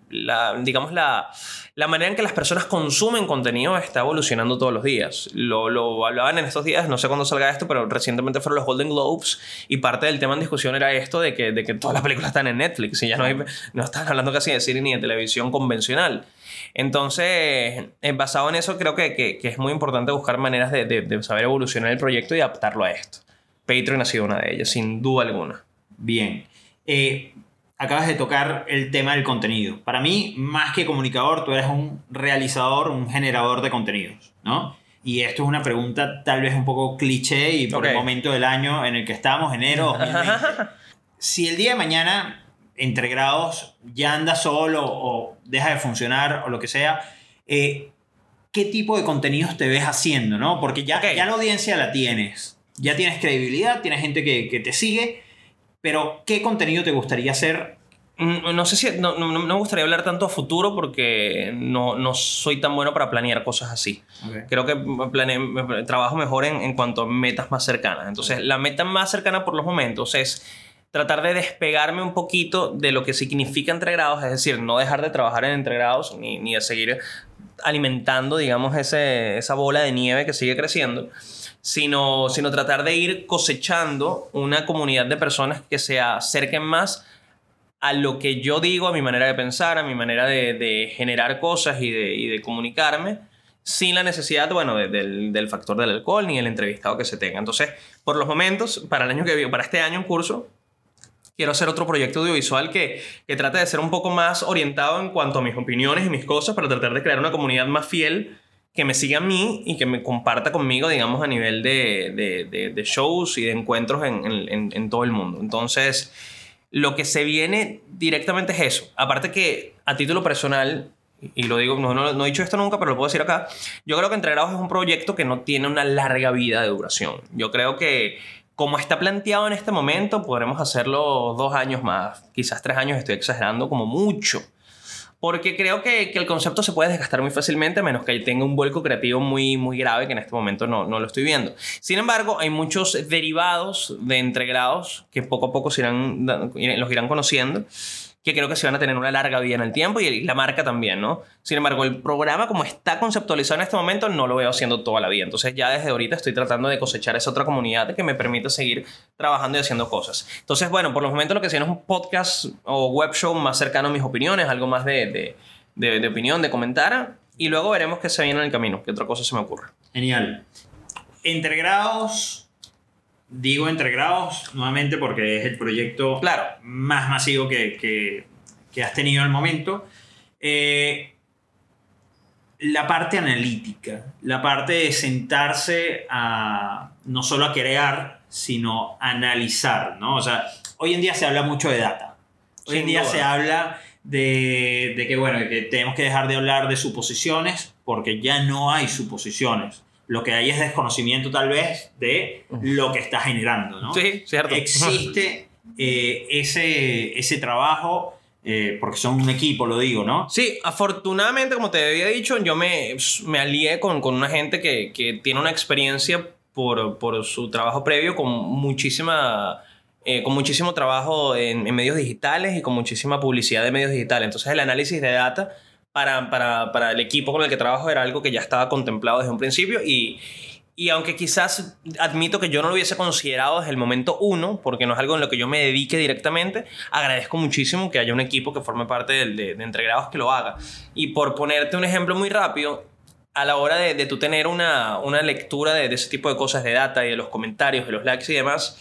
la, digamos, la, la, manera en que las personas consumen contenido está evolucionando todos los días. Lo, lo, hablaban en estos días, no sé cuándo salga esto, pero recientemente fueron los Golden Globes y parte del tema en discusión era esto de que, de que todas las películas están en Netflix y ya no, hay, no están hablando casi de cine ni de televisión convencional. Entonces, eh, basado en eso, creo que, que, que, es muy importante buscar maneras de, de, de saber evolucionar el proyecto y adaptarlo a esto. Patreon ha sido una de ellas, sin duda alguna. Bien. Eh, acabas de tocar el tema del contenido. Para mí, más que comunicador, tú eres un realizador, un generador de contenidos, ¿no? Y esto es una pregunta tal vez un poco cliché y por el momento del año en el que estamos, enero 2020. si el día de mañana, entre grados, ya anda solo o deja de funcionar o lo que sea, eh, ¿qué tipo de contenidos te ves haciendo, no? Porque ya, ya la audiencia la tienes, ya tienes credibilidad, tienes gente que, que te sigue, pero, ¿qué contenido te gustaría hacer? Mm, no sé si. No, no, me gustaría hablar tanto a futuro porque no, no soy tan bueno para planear cosas así. Creo que trabajo mejor en, en cuanto a metas más cercanas. Entonces, la meta más cercana por los momentos es tratar de despegarme un poquito de lo que significa entregrados, es decir, no dejar de trabajar en entregrados ni, ni de seguir alimentando, digamos, ese, esa bola de nieve que sigue creciendo sino, sino tratar de ir cosechando una comunidad de personas que se acerquen más a lo que yo digo, a mi manera de pensar, a mi manera de, generar cosas y de, comunicarme, sin la necesidad, bueno, del, del, factor del alcohol ni el entrevistado que se tenga. Entonces, por los momentos, para el año que para este año en curso, quiero hacer otro proyecto audiovisual que, que trate de ser un poco más orientado en cuanto a mis opiniones y mis cosas para tratar de crear una comunidad más fiel que me siga a mí y que me comparta conmigo, digamos, a nivel de, de, shows y de encuentros en, en, todo el mundo. Entonces, lo que se viene directamente es eso. Aparte que a título personal, y lo digo, no, no, he dicho esto nunca, pero lo puedo decir acá, yo creo que Entre Grados es un proyecto que no tiene una larga vida de duración. Yo creo que como está planteado en este momento, podremos hacerlo dos años más, quizás tres años, estoy exagerando como mucho porque creo que, que, el concepto se puede desgastar muy fácilmente, a menos que tenga un vuelco creativo muy, muy grave, que en este momento no, no lo estoy viendo. Sin embargo, hay muchos derivados de entregrados que poco a poco se irán, los irán conociendo que creo que se van a tener una larga vida en el tiempo y la marca también, ¿no? Sin embargo, el programa como está conceptualizado en este momento no lo veo haciendo toda la vida. Entonces ya desde ahorita estoy tratando de cosechar esa otra comunidad que me permite seguir trabajando y haciendo cosas. Entonces, bueno, por los momentos lo que hacemos es un podcast o web show más cercano a mis opiniones, algo más de, de, de, opinión, de comentar. Y luego veremos qué se viene en el camino, qué otra cosa se me ocurre. Genial. Entre grados Digo entre grados nuevamente porque es el proyecto claro. más masivo que, que, has tenido al momento. Eh, la parte analítica, la parte de sentarse a no solo a crear, sino a analizar, ¿no? O sea, hoy en día se habla mucho de data. Hoy en día se habla de, de, que, bueno, que tenemos que dejar de hablar de suposiciones porque ya no hay suposiciones. Lo que hay es desconocimiento tal vez de lo que está generando, ¿no? Sí, cierto. Existe eh, ese, ese trabajo, eh, porque son un equipo, lo digo, ¿no? Sí, afortunadamente, como te había dicho, yo me, me alié con, con una gente que, que, tiene una experiencia por, por su trabajo previo con muchísima... Eh, con muchísimo trabajo en, en, medios digitales y con muchísima publicidad de medios digitales. Entonces el análisis de data para, para, para, el equipo con el que trabajo era algo que ya estaba contemplado desde un principio y, y aunque quizás admito que yo no lo hubiese considerado desde el momento uno, porque no es algo en lo que yo me dedique directamente, agradezco muchísimo que haya un equipo que forme parte de, de, entregrados que lo haga. Y por ponerte un ejemplo muy rápido, a la hora de, de tú tener una, una lectura de, de, ese tipo de cosas de data y de los comentarios, de los likes y demás,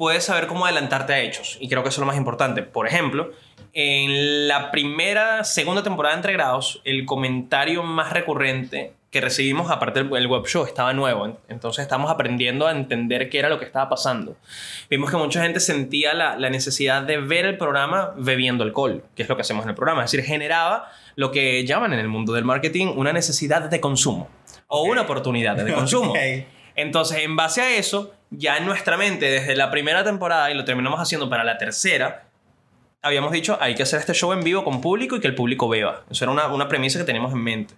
puedes saber cómo adelantarte a hechos. Y creo que eso es lo más importante. Por ejemplo, en la primera, segunda temporada de Entre Grados, el comentario más recurrente que recibimos, aparte del web show, estaba nuevo. Entonces estamos aprendiendo a entender qué era lo que estaba pasando. Vimos que mucha gente sentía la, la, necesidad de ver el programa bebiendo alcohol, que es lo que hacemos en el programa. Es decir, generaba lo que llaman en el mundo del marketing una necesidad de consumo o una oportunidad de consumo. okay. Entonces, en base a eso, ya en nuestra mente, desde la primera temporada, y lo terminamos haciendo para la tercera, habíamos dicho, hay que hacer este show en vivo con público y que el público beba. Eso era una, una premisa que teníamos en mente.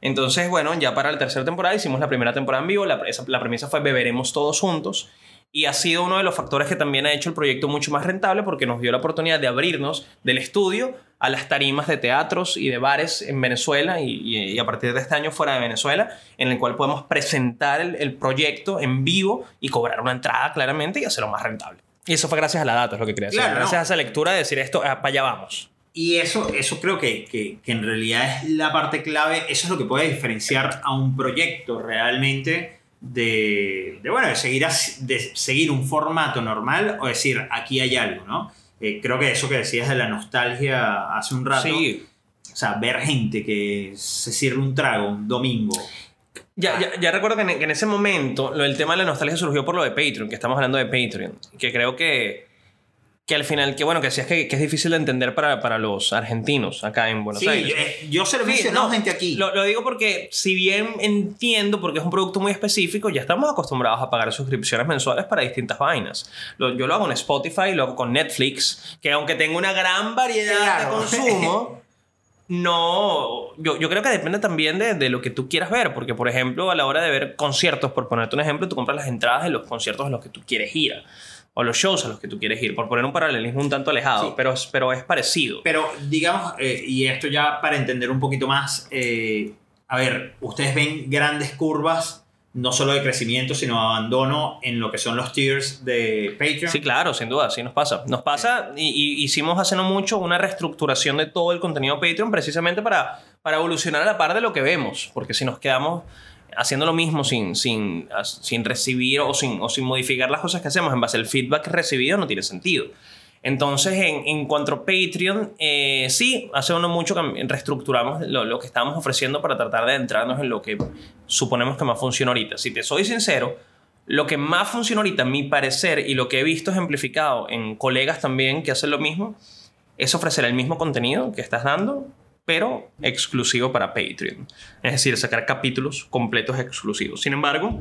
Entonces, bueno, ya para la tercera temporada hicimos la primera temporada en vivo. La, la premisa fue beberemos todos juntos. Y ha sido uno de los factores que también ha hecho el proyecto mucho más rentable porque nos dio la oportunidad de abrirnos del estudio a las tarimas de teatros y de bares en Venezuela y, a partir de este año fuera de Venezuela, en el cual podemos presentar el, el proyecto en vivo y cobrar una entrada claramente y hacerlo más rentable. Y eso fue gracias a la data, es lo que quería decir. Claro, gracias no. a esa lectura de decir esto, ah, para allá vamos. Y eso, eso creo que, que, que en realidad es la parte clave, eso es lo que puede diferenciar a un proyecto realmente de, de, bueno, de seguir, de seguir un formato normal o decir, aquí hay algo, ¿no? Eh, creo que eso que decías de la nostalgia hace un rato, Sí, o sea, ver gente que se sirve un trago un domingo. Ya, ya, ya recuerdo que en, que en ese momento lo del tema de la nostalgia surgió por lo de Patreon, que estamos hablando de Patreon, que creo que, que al final, que bueno, que decías que, que es difícil de entender para, para los argentinos acá en Buenos Sí, Aires. yo, eh, yo se lo he Sí, mencionado no, gente aquí. Lo, lo digo porque si bien entiendo porque es un producto muy específico, ya estamos acostumbrados a pagar suscripciones mensuales para distintas vainas. Lo- yo lo hago en Spotify, lo hago con Netflix, que aunque tengo una gran variedad Claro. de consumo, no, yo, yo creo que depende también de, de lo que tú quieras ver, porque por ejemplo a la hora de ver conciertos, por ponerte un ejemplo, tú compras las entradas de los conciertos a los que tú quieres ir. O los shows a los que tú quieres ir, por poner un paralelismo un tanto alejado, Sí. pero, pero es parecido. Pero digamos, eh, y esto ya para entender un poquito más, eh, a ver, ustedes ven grandes curvas, no solo de crecimiento, sino de abandono en lo que son los tiers de Patreon. Sí, claro, sin duda, sí nos pasa. Nos pasa y, y hicimos hace no mucho una reestructuración de todo el contenido Patreon precisamente para, para evolucionar a la par de lo que vemos, porque si nos quedamos haciendo lo mismo sin, sin, sin recibir o sin, o sin modificar las cosas que hacemos en base al feedback recibido no tiene sentido. Entonces, en, en cuanto a Patreon, eh, sí, hace no mucho que reestructuramos lo, que estábamos ofreciendo para tratar de entrarnos en lo que suponemos que más funciona ahorita. Si te soy sincero, lo que más funciona ahorita, a mi parecer, y lo que he visto ejemplificado en colegas también que hacen lo mismo, es ofrecer el mismo contenido que estás dando, pero exclusivo para Patreon. Es decir, sacar capítulos completos exclusivos. Sin embargo,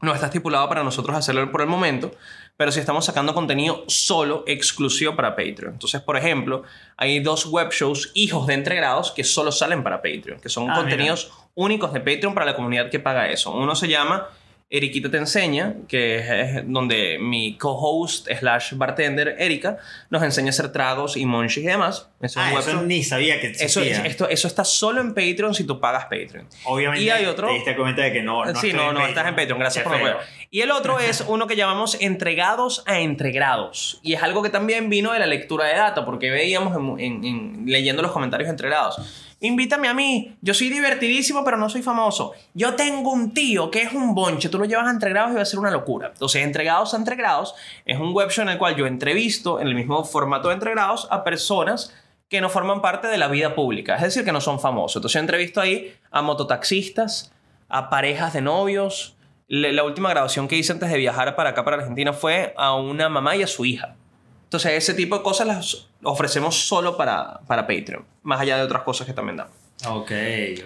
no está estipulado para nosotros hacerlo por el momento, pero sí estamos sacando contenido solo exclusivo para Patreon. Entonces, por ejemplo, hay dos web shows hijos de entregrados que solo salen para Patreon, que son Ah, contenidos únicos de Patreon para la comunidad que paga eso. Uno se llama Eriquita te enseña, que es, es donde mi co-host slash bartender Erika nos enseña a hacer tragos y monchis y demás. Es un Ah, eso ni sabía que Eso, existía. esto, eso está solo en Patreon si tú pagas Patreon. Obviamente y hay otro- te diste cuenta de que no, no sí, estoy no, en no, estás en Patreon, gracias Qué por feo. Y el otro es uno que llamamos entregados a entregrados. Y es algo que también vino de la lectura de data, porque veíamos en- en- en- leyendo los comentarios de entregrados. Invítame a mí, yo soy divertidísimo, pero no soy famoso. Yo tengo un tío que es un bonche, tú lo llevas a entregrados y va a ser una locura. Entonces, entregados a entregrados es un web show en el cual yo entrevisto en el mismo formato de entregrados a personas que no forman parte de la vida pública, es decir, que no son famosos. Entonces, yo entrevisto ahí a mototaxistas, a parejas de novios. La última grabación que hice antes de viajar para acá, para Argentina, fue a una mamá y a su hija. Entonces, ese tipo de cosas las ofrecemos solo para, para Patreon, más allá de otras cosas que también damos. Ok, ok.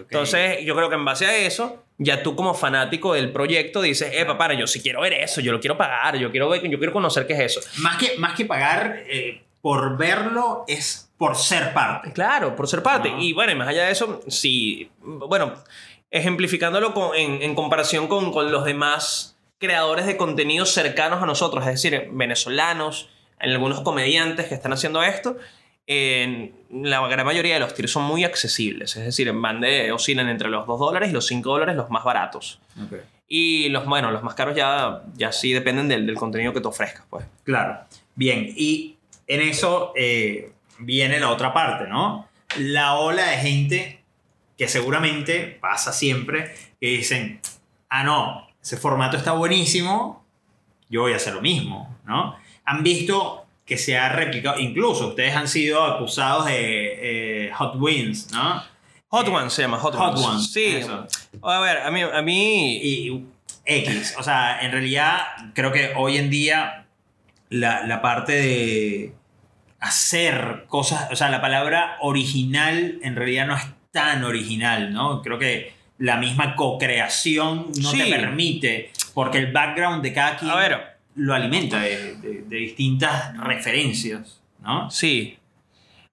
Entonces, yo creo que en base a eso, ya tú como fanático del proyecto dices, eh, papá, yo sí quiero ver eso, yo lo quiero pagar, yo quiero, ver, yo quiero conocer qué es eso. más, que, más que pagar eh, por verlo, es por ser parte. Claro, por ser parte. No. Y bueno, más allá de eso, sí, bueno, ejemplificándolo con- en, en comparación con, con los demás creadores de contenidos cercanos a nosotros, es decir, venezolanos, algunos comediantes que están haciendo esto, en la gran mayoría de los tiers son muy accesibles, es decir, van de, oscilan entre los 2 dólares y los 5 dólares los más baratos. Ok. Y los, bueno, los más caros ya, ya sí dependen del, del contenido que te ofrezcas, pues. Claro. Bien, y en eso eh, viene la otra parte, ¿no? La ola de gente que seguramente pasa siempre, que dicen, ah, no, ese formato está buenísimo, yo voy a hacer lo mismo, ¿no? Han visto que se ha replicado, incluso ustedes han sido acusados de eh, hot wins, ¿no? Hot Ones se llama, Hot, Hot Ones. Ones, Sí. eso. A ver, a mí, a mí y X. O sea, en realidad creo que hoy en día la, la parte de hacer cosas, o sea, la palabra original en realidad no es tan original, ¿no? Creo que la misma co-creación no Sí. te permite porque el background de cada quien A ver. Lo alimenta de, de- distintas referencias, ¿no? Sí.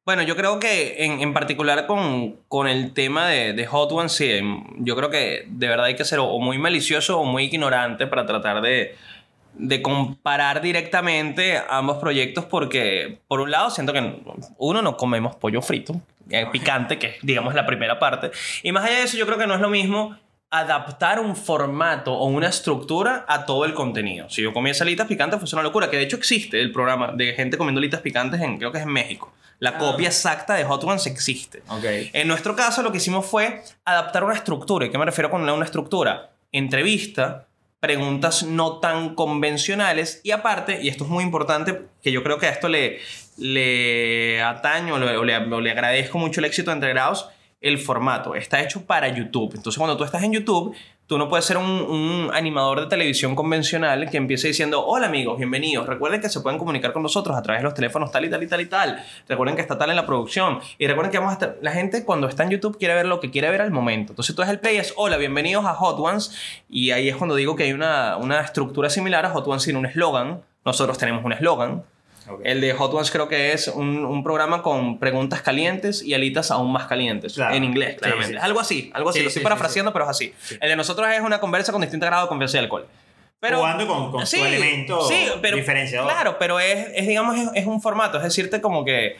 Bueno, yo creo que en, en particular con, con el tema de, de Hot Ones, sí, em, yo creo que de verdad hay que ser o muy malicioso o muy ignorante para tratar de, de comparar directamente ambos proyectos porque, por un lado, siento que uno no comemos pollo frito, eh, picante, que es, digamos, la primera parte. Y más allá de eso, yo creo que no es lo mismo adaptar un formato o una estructura a todo el contenido. Si yo comiese alitas picantes, fue una locura, que de hecho existe el programa de gente comiendo alitas picantes en, creo que es en México. La Ah. copia exacta de Hot Ones existe. Ok. En nuestro caso, lo que hicimos fue adaptar una estructura. ¿Y qué me refiero con una estructura? Entrevista, preguntas no tan convencionales y aparte, y esto es muy importante, que yo creo que a esto le, le ataño o le, o le- agradezco mucho el éxito de Entre Grados, el formato. Está hecho para YouTube. Entonces, cuando tú estás en YouTube, tú no puedes ser un, animador de televisión convencional que empiece diciendo, hola amigos, bienvenidos. Recuerden que se pueden comunicar con nosotros a través de los teléfonos tal y tal y tal y tal. Recuerden que está tal en la producción. Y recuerden que. La gente cuando está en YouTube quiere ver lo que quiere ver al momento. Entonces tú das el play es, hola, bienvenidos a Hot Ones. Y ahí es cuando digo que hay una, una estructura similar a Hot Ones sin un eslogan. Nosotros tenemos un eslogan. Ok. El de Hot Ones creo que es un, un programa con preguntas calientes y alitas aún más calientes. Claro. En inglés, Sí, claramente. sí, sí. Algo así, algo así. Sí, Lo estoy sí, sí, parafraseando, pero es así. El de nosotros es una conversa con distinto grado de confianza y alcohol. Pero, Jugando con- con su elemento diferenciador. Claro, pero es, es, digamos, es, es un formato. Es decirte como que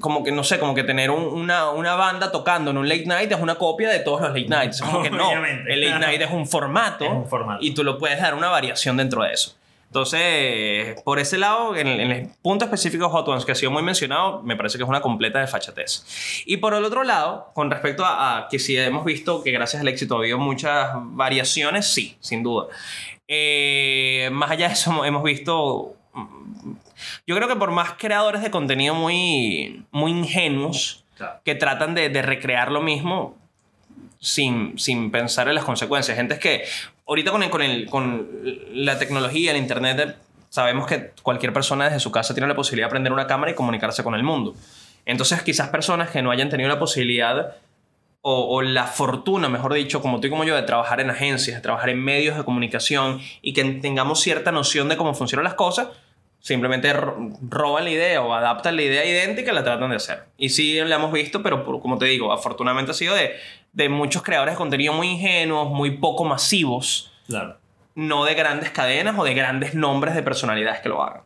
como que no sé, como que tener un- una, una banda tocando en un late night es una copia de todos los late nights. Como que no. El late night es un formato. Es un formato. Y tú lo puedes dar una variación dentro de eso. Entonces, por ese lado, en el, en el punto específico de Hot Ones, que ha sido muy mencionado, me parece que es una completa desfachatez. Y por el otro lado, con respecto a, a que si hemos visto que gracias al éxito ha habido muchas variaciones, sí, sin duda. Eh, más allá de eso, hemos- visto mm, yo creo que por más creadores de contenido muy, muy ingenuos Claro. que tratan de, de recrear lo mismo sin, sin pensar en las consecuencias. Gente es que ahorita con, el- con, el, con la tecnología, el internet, sabemos que cualquier persona desde su casa tiene la posibilidad de prender una cámara y comunicarse con el mundo. Entonces quizás personas que no hayan tenido la posibilidad o, o la fortuna, mejor dicho, como tú y como yo, de trabajar en agencias, de trabajar en medios de comunicación y que tengamos cierta noción de cómo funcionan las cosas, simplemente ro- roban la idea o adaptan la idea idéntica y la tratan de hacer. Y sí la hemos visto, pero por- como te digo, afortunadamente ha sido de, de muchos creadores de contenido muy ingenuos, muy poco masivos, Claro. no de grandes cadenas o de grandes nombres de personalidades que lo hagan.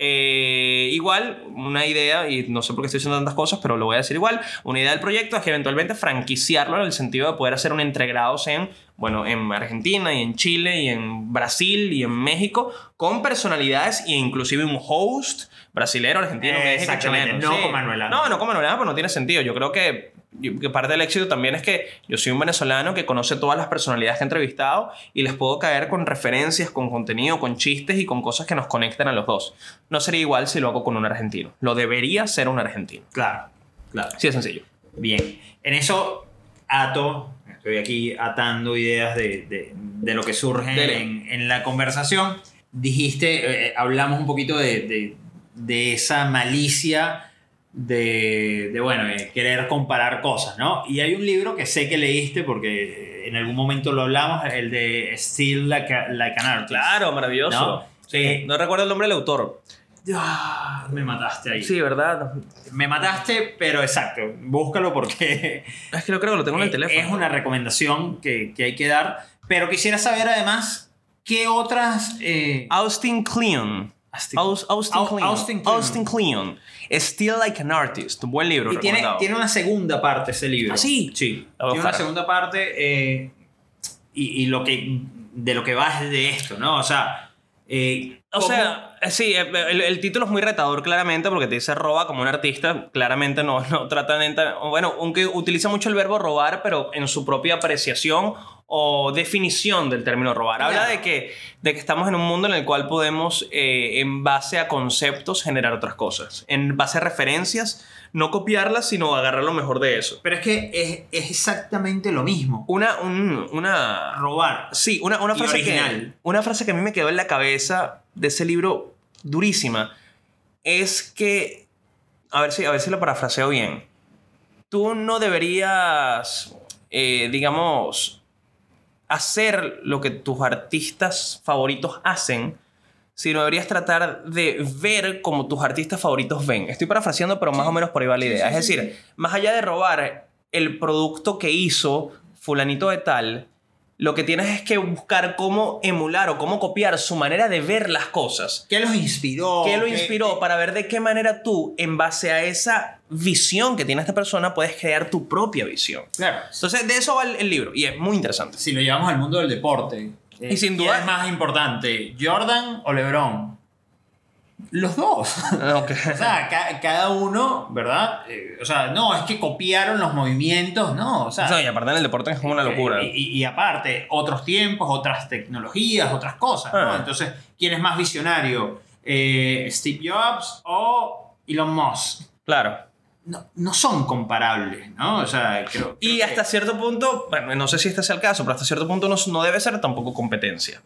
Eh, igual, una idea, y no sé por qué estoy diciendo tantas cosas, pero lo voy a decir igual, una idea del proyecto es que eventualmente franquiciarlo en el sentido de poder hacer un entregrados en, bueno, en Argentina y en Chile y en Brasil y en México con personalidades e inclusive un host brasilero, argentino, exactamente, chileno. no con Manuel Ángel. No, no con Manuel Ángel, pero no tiene sentido. Yo creo que, que parte del éxito también es que yo soy un venezolano que conoce todas las personalidades que he entrevistado y les puedo caer con referencias, con contenido, con chistes y con cosas que nos conectan a los dos. No sería igual si lo hago con un argentino. Lo debería ser un argentino. Claro. Claro. Sí, es sencillo. Bien. En eso ato, estoy aquí atando ideas de, de- de lo que surge en, en la conversación. Dijiste, eh, hablamos un poquito de, de- esa malicia de, bueno, de querer comparar cosas, ¿no? Y hay un libro que sé que leíste porque en algún momento lo hablamos, el de Still Like, a- like an Artist. Claro, maravilloso. ¿No? Sí, Eh, no recuerdo el nombre del autor. Ah, me mataste ahí. Sí, ¿verdad? Me mataste, pero exacto. Búscalo porque Es que yo creo que lo tengo en el Eh, teléfono. Es una recomendación que, que hay que dar. Pero quisiera saber además qué otras. eh, Austin Kleon. Austin- Aus- Austin Au- Kleon. Austin Kleon. Austin Kleon. Still Like an Artist. Un buen libro. y tiene, tiene una segunda parte ese libro. ¿Ah, sí? Sí. Tiene una segunda parte eh, y, y lo que, de lo que va es de esto, ¿no? O sea. eh, O sea, sí, eh, el, título es muy retador claramente porque te dice roba como un artista. Claramente no, no trata de... Bueno, aunque utiliza mucho el verbo robar, pero en su propia apreciación o definición del término robar. Habla de que, de que estamos en un mundo en el cual podemos, eh, en base a conceptos, generar otras cosas. En base a referencias, no copiarlas, sino agarrar lo mejor de eso. Pero es que es, es exactamente lo mismo. Una, un- una, Robar. Sí, una, una frase que, una frase que a mí me quedó en la cabeza de ese libro durísima es que, a ver si, a ver si lo parafraseo bien, tú no deberías, eh, digamos, hacer lo que tus artistas favoritos hacen, sino deberías tratar de ver como tus artistas favoritos ven. Estoy parafraseando, pero más o menos por ahí va la idea. sí, es decir, más allá de robar el producto que hizo fulanito de tal, lo que tienes es que buscar cómo emular o cómo copiar su manera de ver las cosas. ¿Qué los inspiró? ¿Qué lo ¿Qué- inspiró? Para ver de qué manera tú, en base a esa visión que tiene esta persona, puedes crear tu propia visión. Claro. Entonces, de eso va el, el libro y es muy interesante. Si lo llevamos al mundo del deporte. eh, Y sin ¿quién duda- es más importante, Jordan o LeBron? Los dos. O sea, ca- cada uno, ¿verdad? Eh, o sea, no, es que copiaron los movimientos, no, o sea... No, y aparte en el deporte es como una locura. eh, Y, y aparte, otros tiempos, otras tecnologías, otras cosas, ¿no? Ah. Entonces, ¿quién es más visionario? Eh, ¿Steve Jobs o Elon Musk? Claro. No, no son comparables, ¿no? O sea, creo, creo Y que- hasta cierto punto, bueno, no sé si este es el caso, pero hasta cierto punto no, no debe ser tampoco competencia.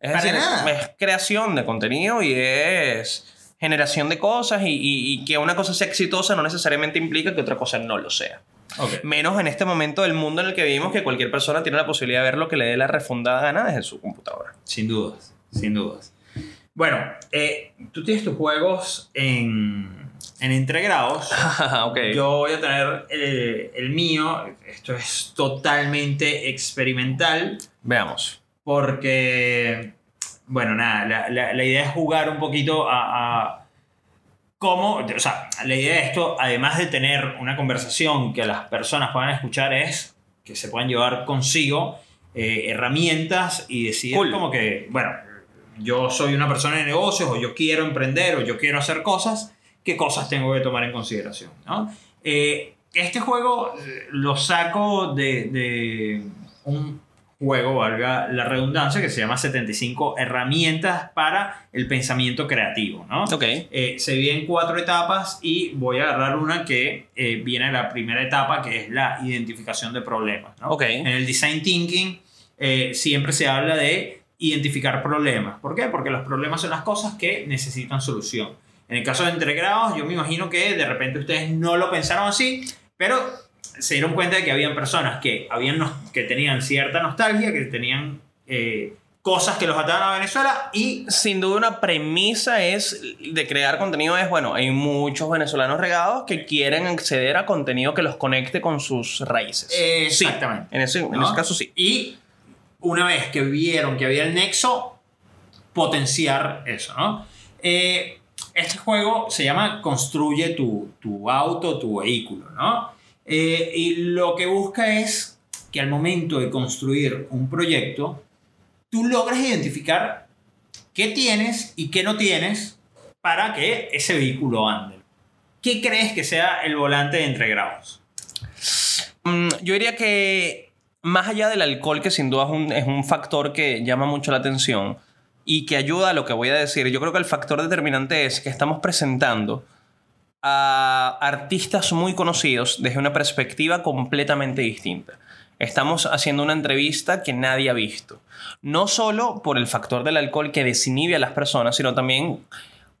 Es Para decir, nada. es creación de contenido y es generación de cosas y, y- y que una cosa sea exitosa no necesariamente implica que otra cosa no lo sea. Menos en este momento del mundo en el que vivimos que cualquier persona tiene la posibilidad de ver lo que le dé la refundada gana desde su computadora. Sin dudas, sin dudas. Bueno, eh, tú tienes tus juegos en, en entregrados. ok. Yo voy a tener el, el mío. Esto es totalmente experimental. Veamos. Porque, bueno, nada, la, la- la idea es jugar un poquito a, a cómo, o sea, la idea de esto, además de tener una conversación que las personas puedan escuchar, es que se puedan llevar consigo eh, herramientas y decir Cool. como que, bueno, yo soy una persona de negocios o yo quiero emprender o yo quiero hacer cosas, ¿qué cosas tengo que tomar en consideración? ¿no? Eh, este juego eh, lo saco de, de un juego, valga la redundancia, que se llama 75 herramientas para el pensamiento creativo. ¿no? Ok. Eh, se divide en cuatro etapas y voy a agarrar una que eh, viene de la primera etapa, que es la identificación de problemas. ¿no? Ok. En el design thinking eh, siempre se habla de identificar problemas. ¿Por qué? Porque los problemas son las cosas que necesitan solución. En el caso de entregrados, yo me imagino que de repente ustedes no lo pensaron así, pero se dieron cuenta de que habían personas que, habían que tenían cierta nostalgia, que tenían eh, cosas que los ataban a Venezuela y Sin duda una premisa es de crear contenido es, bueno, hay muchos venezolanos regados que quieren acceder a contenido que los conecte con sus raíces. Exactamente. Sí, en ese, en ¿no? ese caso sí. Y una vez que vieron que había el nexo, potenciar eso, ¿no? Eh, este juego se llama Construye tu, tu auto, tu vehículo, ¿no? Eh, y lo que busca es que al momento de construir un proyecto, tú logres identificar qué tienes y qué no tienes para que ese vehículo ande. ¿Qué crees que sea el volante de entre grados? Mm, yo diría que más allá del alcohol, que sin duda es un factor que llama mucho la atención y que ayuda a lo que voy a decir, yo creo que el factor determinante es que estamos presentando a artistas muy conocidos desde una perspectiva completamente distinta. Estamos haciendo una entrevista que nadie ha visto. No solo por el factor del alcohol que desinhibe a las personas, sino también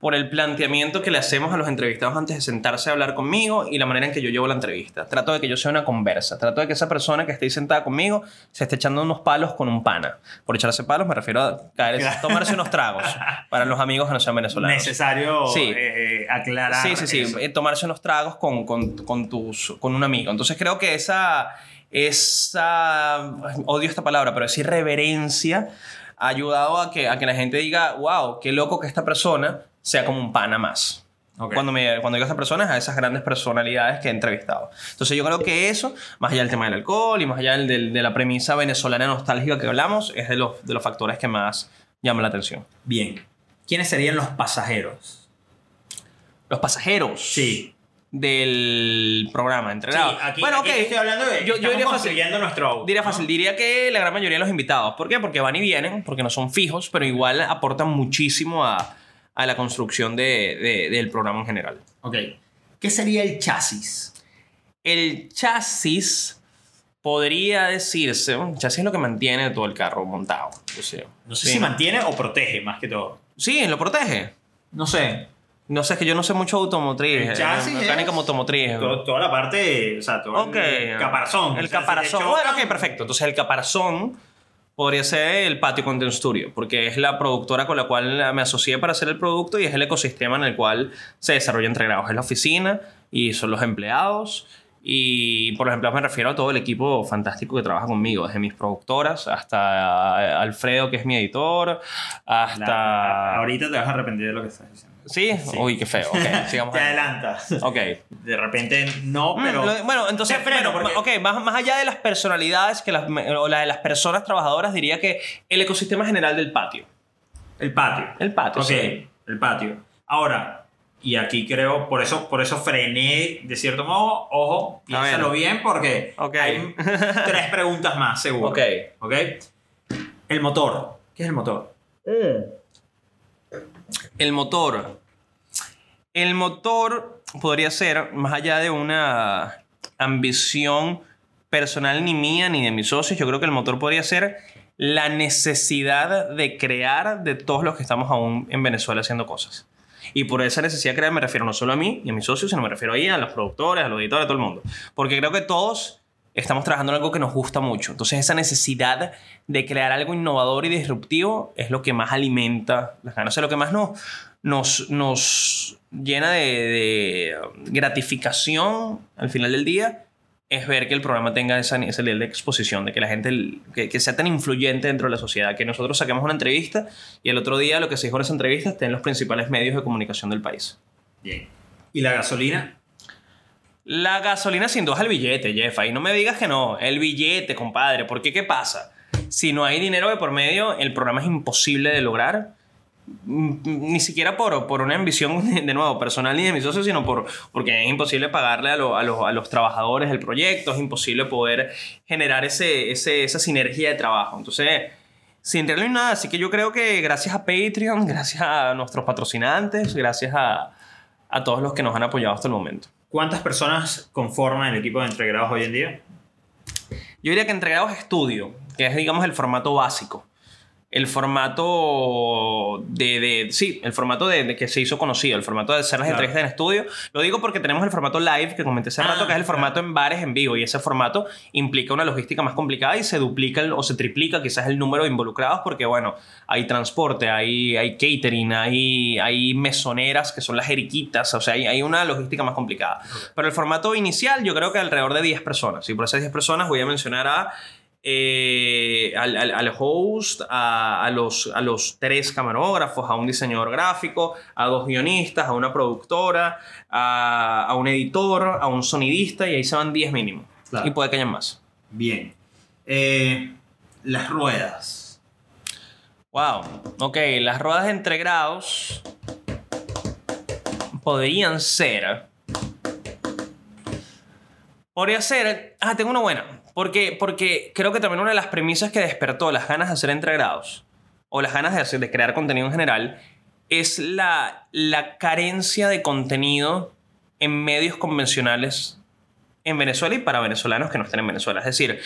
por el planteamiento que le hacemos a los entrevistados antes de sentarse a hablar conmigo y la manera en que yo llevo la entrevista. Trato de que yo sea una conversa. Trato de que esa persona que esté ahí sentada conmigo se esté echando unos palos con un pana. Por echarse palos me refiero a caer, tomarse unos tragos para los amigos que no sean venezolanos. Necesario Sí. eh, aclarar. Sí, sí, sí. eso. eh, Tomarse unos tragos con, con, con, tus, con un amigo. Entonces creo que esa, esa, odio esta palabra, pero esa irreverencia ha ayudado a que, a que la gente diga, wow, qué loco que esta persona sea como un pana más. Ok. Cuando, me, cuando digo a estas personas, a esas grandes personalidades que he entrevistado. Entonces yo creo que eso, más allá del tema del alcohol y más allá del- del- de la premisa venezolana nostálgica que hablamos, es de los, de los factores que más llaman la atención. Bien. ¿Quiénes serían los pasajeros? Los pasajeros. Sí. del programa, entrenados. Sí, aquí, bueno, aquí ok. estoy hablando de. Yo, yo diría fácil. nuestro. Diría ¿no? fácil, diría que la gran mayoría de los invitados. ¿Por qué? Porque van y vienen, porque no son fijos, pero igual aportan muchísimo a, a la construcción de- de- del programa en general. Ok. ¿Qué sería el chasis? El chasis podría decirse, el chasis es lo que mantiene todo el carro montado. No sé Sí. si mantiene o protege, más que todo. Sí, lo protege. No sé. No sé, es que yo no sé mucho automotriz. El chasis eh, mecánica es- automotriz. Todo- toda la parte. O sea, todo Ok. el caparazón. El O sea, si caparazón. Bueno, ok, perfecto. Entonces el caparazón podría ser el Patio Content Studio, porque es la productora con la cual me asocié para hacer el producto y es el ecosistema en el cual se desarrolla entre grados. Es la oficina y son los empleados. Y por ejemplo, me refiero a todo el equipo fantástico que trabaja conmigo, desde mis productoras hasta Alfredo, que es mi editor, hasta. La- ahorita te vas a arrepentir de lo que estás diciendo. ¿Sí? Uy, qué feo. Ok, sigamos. Te adelantas. Ok. De repente no, Mm, pero. lo- bueno, entonces, Te freno bueno, porque- ok, más, más allá de las personalidades que las, o la de las personas trabajadoras, diría que el ecosistema general del patio. El patio. El patio, Ok, sí. el patio. Ahora, y aquí creo, por eso, por eso frené de cierto modo. Ojo, piénsalo bien porque Ok. hay tres preguntas más, seguro. Ok. Ok. El motor. ¿Qué es el motor? El motor. El motor podría ser, más allá de una ambición personal ni mía ni de mis socios, yo creo que el motor podría ser la necesidad de crear de todos los que estamos aún en Venezuela haciendo cosas. Y por esa necesidad de crear me refiero no solo a mí y a mis socios, sino me refiero ahí a los productores, a los editores, a todo el mundo. Porque creo que todos estamos trabajando en algo que nos gusta mucho. Entonces esa necesidad de crear algo innovador y disruptivo es lo que más alimenta las ganas, es lo que más nos, nos, nos llena de, de gratificación al final del día es ver que el programa tenga esa, ese nivel de exposición, de que la gente, que, que sea tan influyente dentro de la sociedad, que nosotros saquemos una entrevista y el otro día lo que se dijo en esa entrevista esté en los principales medios de comunicación del país. Bien. ¿Y la gasolina? La gasolina sin duda es el billete, Jeff. Ahí no me digas que no. El billete, compadre. Porque ¿qué pasa? Si no hay dinero de por medio, el programa es imposible de lograr. Mm, Ni siquiera por, una ambición, de nuevo, personal ni de mis socios, sino por, porque es imposible pagarle a, lo- a los, trabajadores del proyecto, es imposible poder generar ese, esa sinergia de trabajo. Entonces, sin realidad nada. Así que yo creo que gracias a Patreon, gracias a nuestros patrocinantes, gracias a todos los que nos han apoyado hasta el momento. ¿Cuántas personas conforman el equipo de entregrados hoy en día? Yo diría que entregados estudio, que es, digamos, el formato básico. El formato de, de- sí, el formato de, de que se hizo conocido, el formato de hacer las Claro. entrevistas en estudio. Lo digo porque tenemos el formato live que comenté hace Ah, rato, que es el claro. formato en bares en vivo y ese formato implica una logística más complicada y se duplica el- o se triplica quizás el número de involucrados porque, bueno, hay transporte, hay, hay catering, hay, hay mesoneras que son las jeriquitas, o sea, hay, hay una logística más complicada. Pero el formato inicial yo creo que alrededor de 10 personas y por esas 10 personas voy a mencionar a eh, al, al- al host, a, a los, a los tres camarógrafos, a un diseñador gráfico, a dos guionistas, a una productora, a, a un editor, a un sonidista y ahí se van 10 mínimo. Claro. Y puede que haya más. Bien. Eh, las ruedas. Wow. Ok, las ruedas entre grados podrían ser. Podría ser. Ah, tengo una buena. Porque, porque creo que también una de las premisas que despertó las ganas de hacer entregrados o las ganas de, hacer, de crear contenido en general es la, la carencia de contenido en medios convencionales en Venezuela y para venezolanos que no estén en Venezuela. Es decir,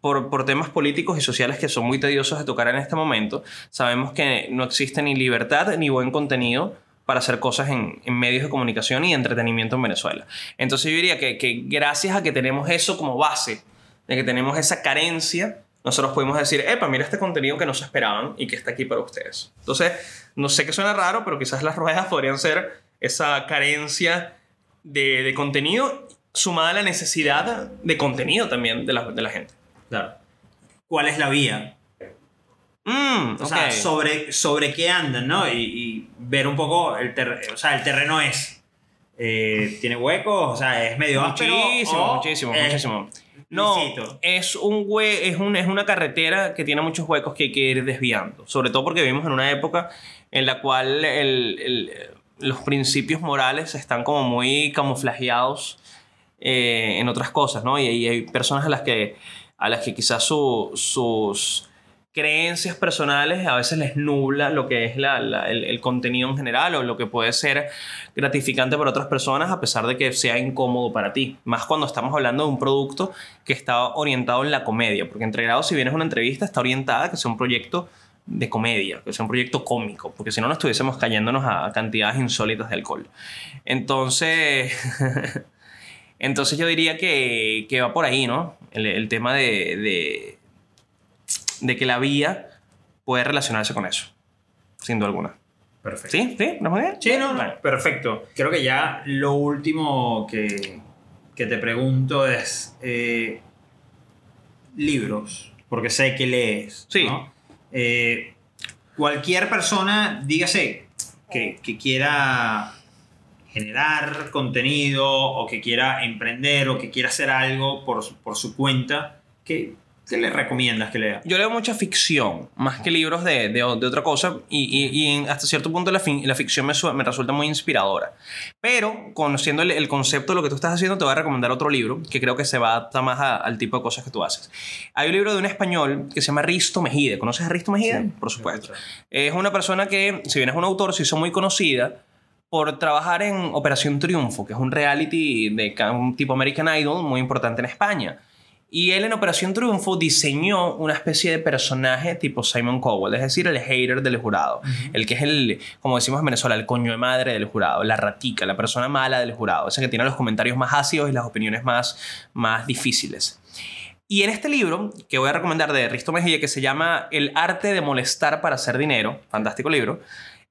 por, por temas políticos y sociales que son muy tediosos de tocar en este momento, sabemos que no existe ni libertad ni buen contenido para hacer cosas en, en medios de comunicación y entretenimiento en Venezuela. Entonces yo diría que, que gracias a que tenemos eso como base, de que tenemos esa carencia, nosotros podemos decir, epa, mira este contenido que no se esperaban y que está aquí para ustedes. Entonces, no sé que suena raro, pero quizás las ruedas podrían ser esa carencia de, de contenido sumada a la necesidad de contenido también de la, de la gente. Claro. ¿Cuál es la vía? Mm, O sea, sobre, sobre qué andan, ¿no? Y, y ver un poco el terreno. O sea, el terreno es. eh, ¿Tiene huecos? O sea, es medio áspero. Muchísimo, o muchísimo, es muchísimo. No, es, un hue- es, un, es una carretera que tiene muchos huecos que hay que ir desviando. Sobre todo porque vivimos en una época en la cual el- el- los principios morales están como muy camuflajeados eh, en otras cosas, ¿no? Y, y hay personas a las que, a las que quizás su- sus creencias personales a veces les nubla lo que es la- la- el, contenido en general o lo que puede ser gratificante para otras personas a pesar de que sea incómodo para ti. Más cuando estamos hablando de un producto que está orientado en la comedia, porque Entregrado, si bien es una entrevista, está orientada a que sea un proyecto de comedia, que sea un proyecto cómico, porque si no nos estuviésemos cayéndonos a cantidades insólitas de alcohol. Entonces, entonces yo diría que, que va por ahí, ¿no? El, tema de, de que la vía puede relacionarse con eso. Sin duda alguna. Perfecto. ¿Sí? ¿Sí? ¿No muy bien? Sí, no, no, perfecto. Creo que ya lo último que, que te pregunto es eh, libros, porque sé que lees. Sí. ¿no? Eh, cualquier persona, dígase, que, que quiera generar contenido o que quiera emprender o que quiera hacer algo por, su- por su cuenta, ¿qué, qué le recomiendas que lea? Yo leo mucha ficción, más que libros de, de, de otra cosa, y, y- y en- hasta cierto punto la, fin- la ficción me, su- me resulta muy inspiradora. Pero, conociendo el, el concepto de lo que tú estás haciendo, te voy a recomendar otro libro que creo que se va a adaptar más a- al tipo de cosas que tú haces. Hay un libro de un español que se llama Risto Mejide. ¿Conoces a Risto Mejide? Por supuesto. Es una persona que, si bien es un autor, se hizo muy conocida por trabajar en Operación Triunfo, que es un reality de un tipo American Idol muy importante en España. Y él en Operación Triunfo diseñó una especie de personaje tipo Simon Cowell, es decir, el hater del jurado. El que es el, como decimos en Venezuela, el coño de madre del jurado, la ratica, la persona mala del jurado, ese que tiene los comentarios más ácidos y las opiniones más, más difíciles. Y en este libro, que voy a recomendar de Risto Mejía, que se llama El arte de molestar para hacer dinero, fantástico libro,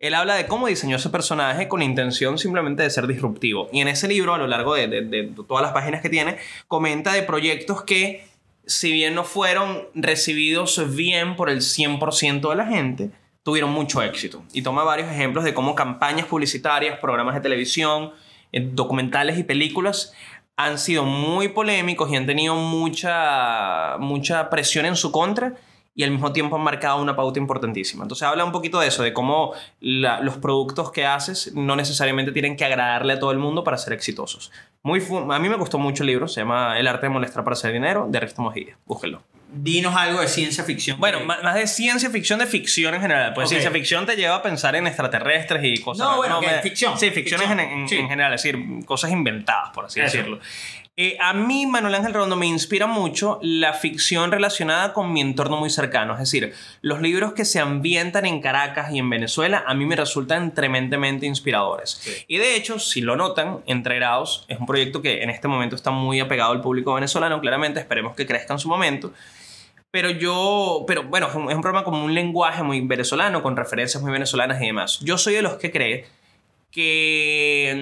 él habla de cómo diseñó ese personaje con intención simplemente de ser disruptivo. Y en ese libro, a lo largo de, todas las páginas que tiene, comenta de proyectos que, si bien no fueron recibidos bien por el 100% de la gente, tuvieron mucho éxito. Y toma varios ejemplos de cómo campañas publicitarias, programas de televisión, eh, documentales y películas han sido muy polémicos y han tenido mucha, mucha presión en su contra y al mismo tiempo han marcado una pauta importantísima. Entonces habla un poquito de eso, de cómo la- los productos que haces no necesariamente tienen que agradarle a todo el mundo para ser exitosos. Muy a mí me gustó mucho el libro, se llama El arte de molestar para hacer dinero, de Risto Mejía. Búsquenlo. Dinos algo de ciencia ficción. Bueno, que- más de ciencia ficción, de ficción en general. Pues Ok. ciencia ficción te lleva a pensar en extraterrestres y cosas. No, bueno, que me- ficción, Sí, ficción, ficción, En, en- sí. en general, es decir, cosas inventadas, por así Eso. decirlo. Eh, a mí, Manuel Ángel Rondo, me inspira mucho la ficción relacionada con mi entorno muy cercano. Es decir, los libros que se ambientan en Caracas y en Venezuela, a mí me resultan tremendamente inspiradores. Sí. Y de hecho, si lo notan, Entre Grados es un proyecto que en este momento está muy apegado al público venezolano. Claramente, esperemos que crezca en su momento. Pero yo, pero bueno, es un, es un programa con un lenguaje muy venezolano, con referencias muy venezolanas y demás. Yo soy de los que cree que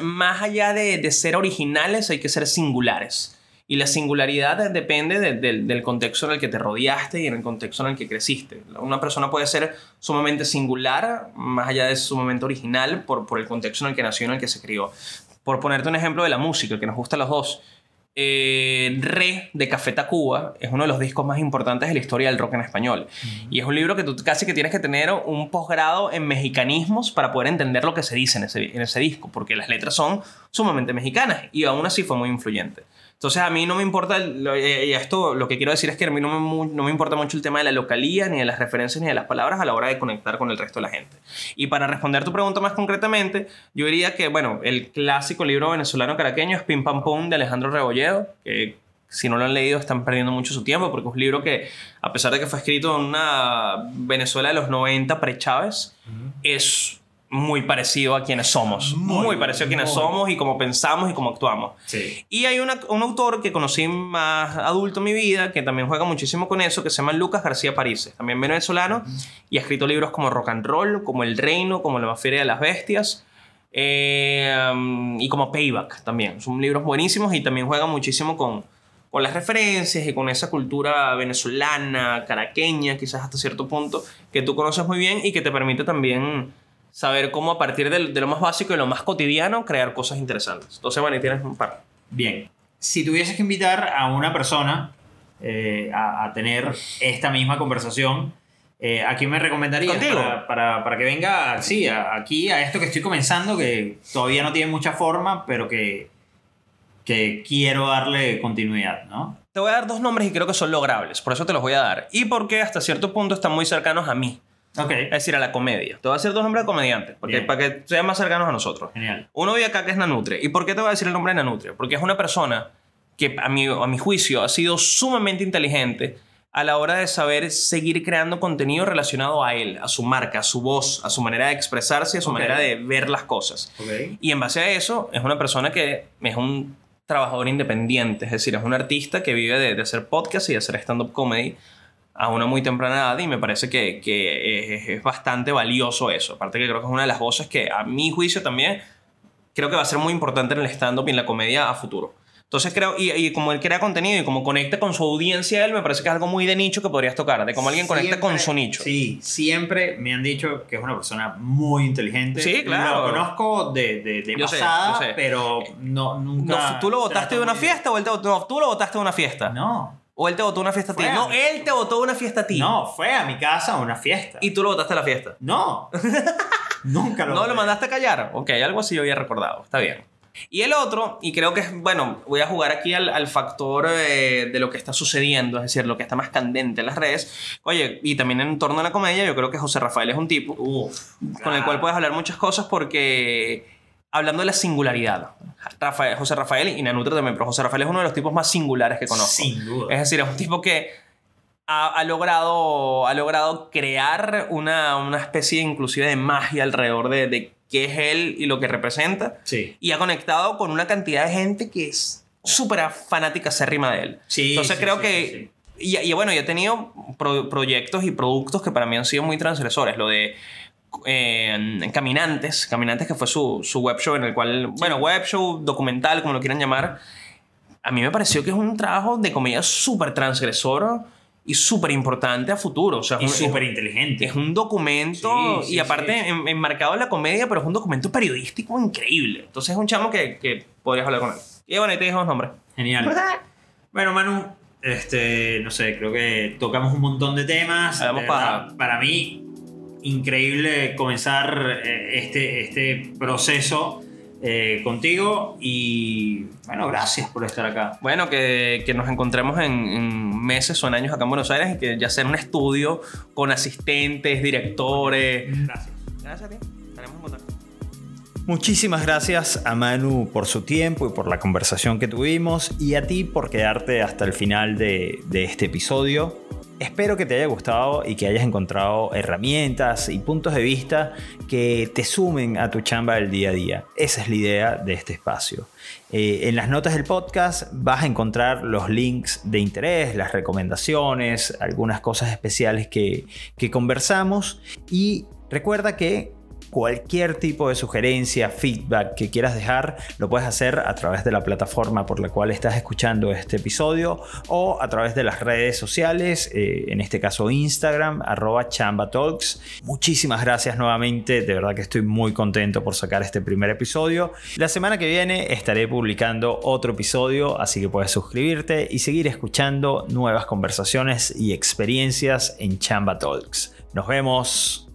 mm, más allá de, de ser originales hay que ser singulares. Y la singularidad depende de- del- contexto en el que te rodeaste y en el contexto en el que creciste. Una persona puede ser sumamente singular, más allá de sumamente original, por, por el contexto en el que nació y en el que se crió. Por ponerte un ejemplo de la música, que nos gusta a los dos. Eh, Re de Café Tacuba es uno de los discos más importantes de la historia del rock en español. Y es un libro que tú casi que tienes que tener un posgrado en mexicanismos para poder entender lo que se dice en ese, en ese disco, porque las letras son sumamente mexicanas y aún así fue muy influyente. Entonces a mí no me importa, lo- eh, y esto lo que quiero decir es que a mí no me, no me importa mucho el tema de la localía, ni de las referencias, ni de las palabras a la hora de conectar con el resto de la gente. Y para responder tu pregunta más concretamente, yo diría que, bueno, el clásico libro venezolano caraqueño es Pim Pam Pum de Alejandro Rebolledo, que si no lo han leído están perdiendo mucho su tiempo, porque es un libro que, a pesar de que fue escrito en una Venezuela de los 90 pre-Chávez, es muy parecido a quienes somos. Muy, Muy, parecido a quienes muy. somos y cómo pensamos y cómo actuamos. Sí. Y hay una- un autor que conocí más adulto en mi vida, que también juega muchísimo con eso, que se llama Lucas García Paríses, también venezolano, y ha escrito libros como Rock and Roll, como El Reino, como La Feria de las Bestias, eh, um, y como Payback también. Son libros buenísimos y también juega muchísimo con, con las referencias y con esa cultura venezolana, caraqueña, quizás hasta cierto punto, que tú conoces muy bien y que te permite también saber cómo a partir del- de, lo más básico y lo más cotidiano crear cosas interesantes. Entonces, bueno, y tienes un par. Bien. Si tuvieses que invitar a una persona eh, a, a tener esta misma conversación, eh, ¿a quién me recomendarías? Para, para- para que venga, sí, a- aquí a esto que estoy comenzando, que todavía no tiene mucha forma, pero que, que quiero darle continuidad, ¿no? Te voy a dar dos nombres y creo que son logrables, por eso te los voy a dar. Y porque hasta cierto punto están muy cercanos a mí, Ok. es decir, a la comedia. Te voy a decir dos nombres de comediantes, porque, Bien. para que sean más cercanos a nosotros. Genial. Uno vive acá que es Nanutria. ¿Y por qué te voy a decir el nombre de Nanutria? Porque es una persona que a mi, a mi juicio ha sido sumamente inteligente a la hora de saber seguir creando contenido relacionado a él, a su marca, a su voz, a su manera de expresarse, a su Ok. manera de ver las cosas. Ok. Y en base a eso, es una persona que es un trabajador independiente, es decir, es un artista que vive de, de hacer podcast y de hacer stand-up comedy a una muy temprana edad y me parece que, que es, es bastante valioso eso. Aparte que creo que es una de las voces que a mi juicio también creo que va a ser muy importante en el stand-up y en la comedia a futuro. Entonces creo, y, y como él crea contenido y como conecta con su audiencia, él me parece que es algo muy de nicho que podrías tocar, de cómo alguien conecta con su nicho. Sí, siempre me han dicho que es una persona muy inteligente. Sí, claro. Lo conozco de, de, de Yo sé, pasada, sé. pero no, nunca. No, ¿Tú lo votaste de una fiesta o él te votó? No, tú lo votaste de una fiesta. No. ¿O él te votó una fiesta a ti? Fue a No, mí. él te votó una fiesta a ti. No, fue a mi casa a una fiesta. Y tú lo votaste a la fiesta. No. nunca lo ¿No voté. lo mandaste a callar? Ok, algo así yo había recordado. Está bien. Y el otro, y creo que es, bueno, voy a jugar aquí al, al factor eh, de lo que está sucediendo, es decir, lo que está más candente en las redes. Oye, y también en torno a la comedia, yo creo que José Rafael es un tipo Uf, con el cual puedes hablar muchas cosas porque hablando de la singularidad, Rafael, José Rafael y Nanutro también, pero José Rafael es uno de los tipos más singulares que conozco. Sin duda. Es decir, es un tipo que ha, ha logrado, ha logrado crear una, una especie inclusive de magia alrededor de, de qué es él y lo que representa. Sí. Y ha conectado con una cantidad de gente que es súper fanática acérrima de él. Sí, Entonces sí, creo sí, que... Y, y bueno, yo he tenido pro- proyectos y productos que para mí han sido muy transgresores. Lo de eh, Caminantes, Caminantes que fue su, su web show en el cual, bueno, web show, documental, como lo quieran llamar. A mí me pareció que es un trabajo de comedia súper transgresor y súper importante a futuro. O sea, Y súper inteligente. es un documento Sí, sí, y aparte sí. en- enmarcado en la comedia, pero es un documento periodístico increíble. Entonces es un chamo que, que podrías hablar con él. Y bueno, ahí te dejo los nombres. Genial. Bueno, Manu, este, no sé, creo que tocamos un montón de temas. De Para mí, increíble comenzar eh, este, este proceso eh, contigo y bueno, gracias por estar acá. Bueno, que, que nos encontremos en, en meses o en años acá en Buenos Aires y que ya sea un estudio con asistentes, directores. Gracias. Gracias a ti. Estaremos en contacto. Muchísimas gracias a Manu por su tiempo y por la conversación que tuvimos y a ti por quedarte hasta el final de, de este episodio. Espero que te haya gustado y que hayas encontrado herramientas y puntos de vista que te sumen a tu chamba del día a día. Esa es la idea de este espacio. Eh, en las notas del podcast vas a encontrar los links de interés, las recomendaciones, algunas cosas especiales que, que conversamos y recuerda que cualquier tipo de sugerencia, feedback que quieras dejar, lo puedes hacer a través de la plataforma por la cual estás escuchando este episodio o a través de las redes sociales, eh, en este caso Instagram, arroba chambatalks. Muchísimas gracias nuevamente, de verdad que estoy muy contento por sacar este primer episodio. La semana que viene estaré publicando otro episodio, así que puedes suscribirte y seguir escuchando nuevas conversaciones y experiencias en Chamba Talks. Nos vemos.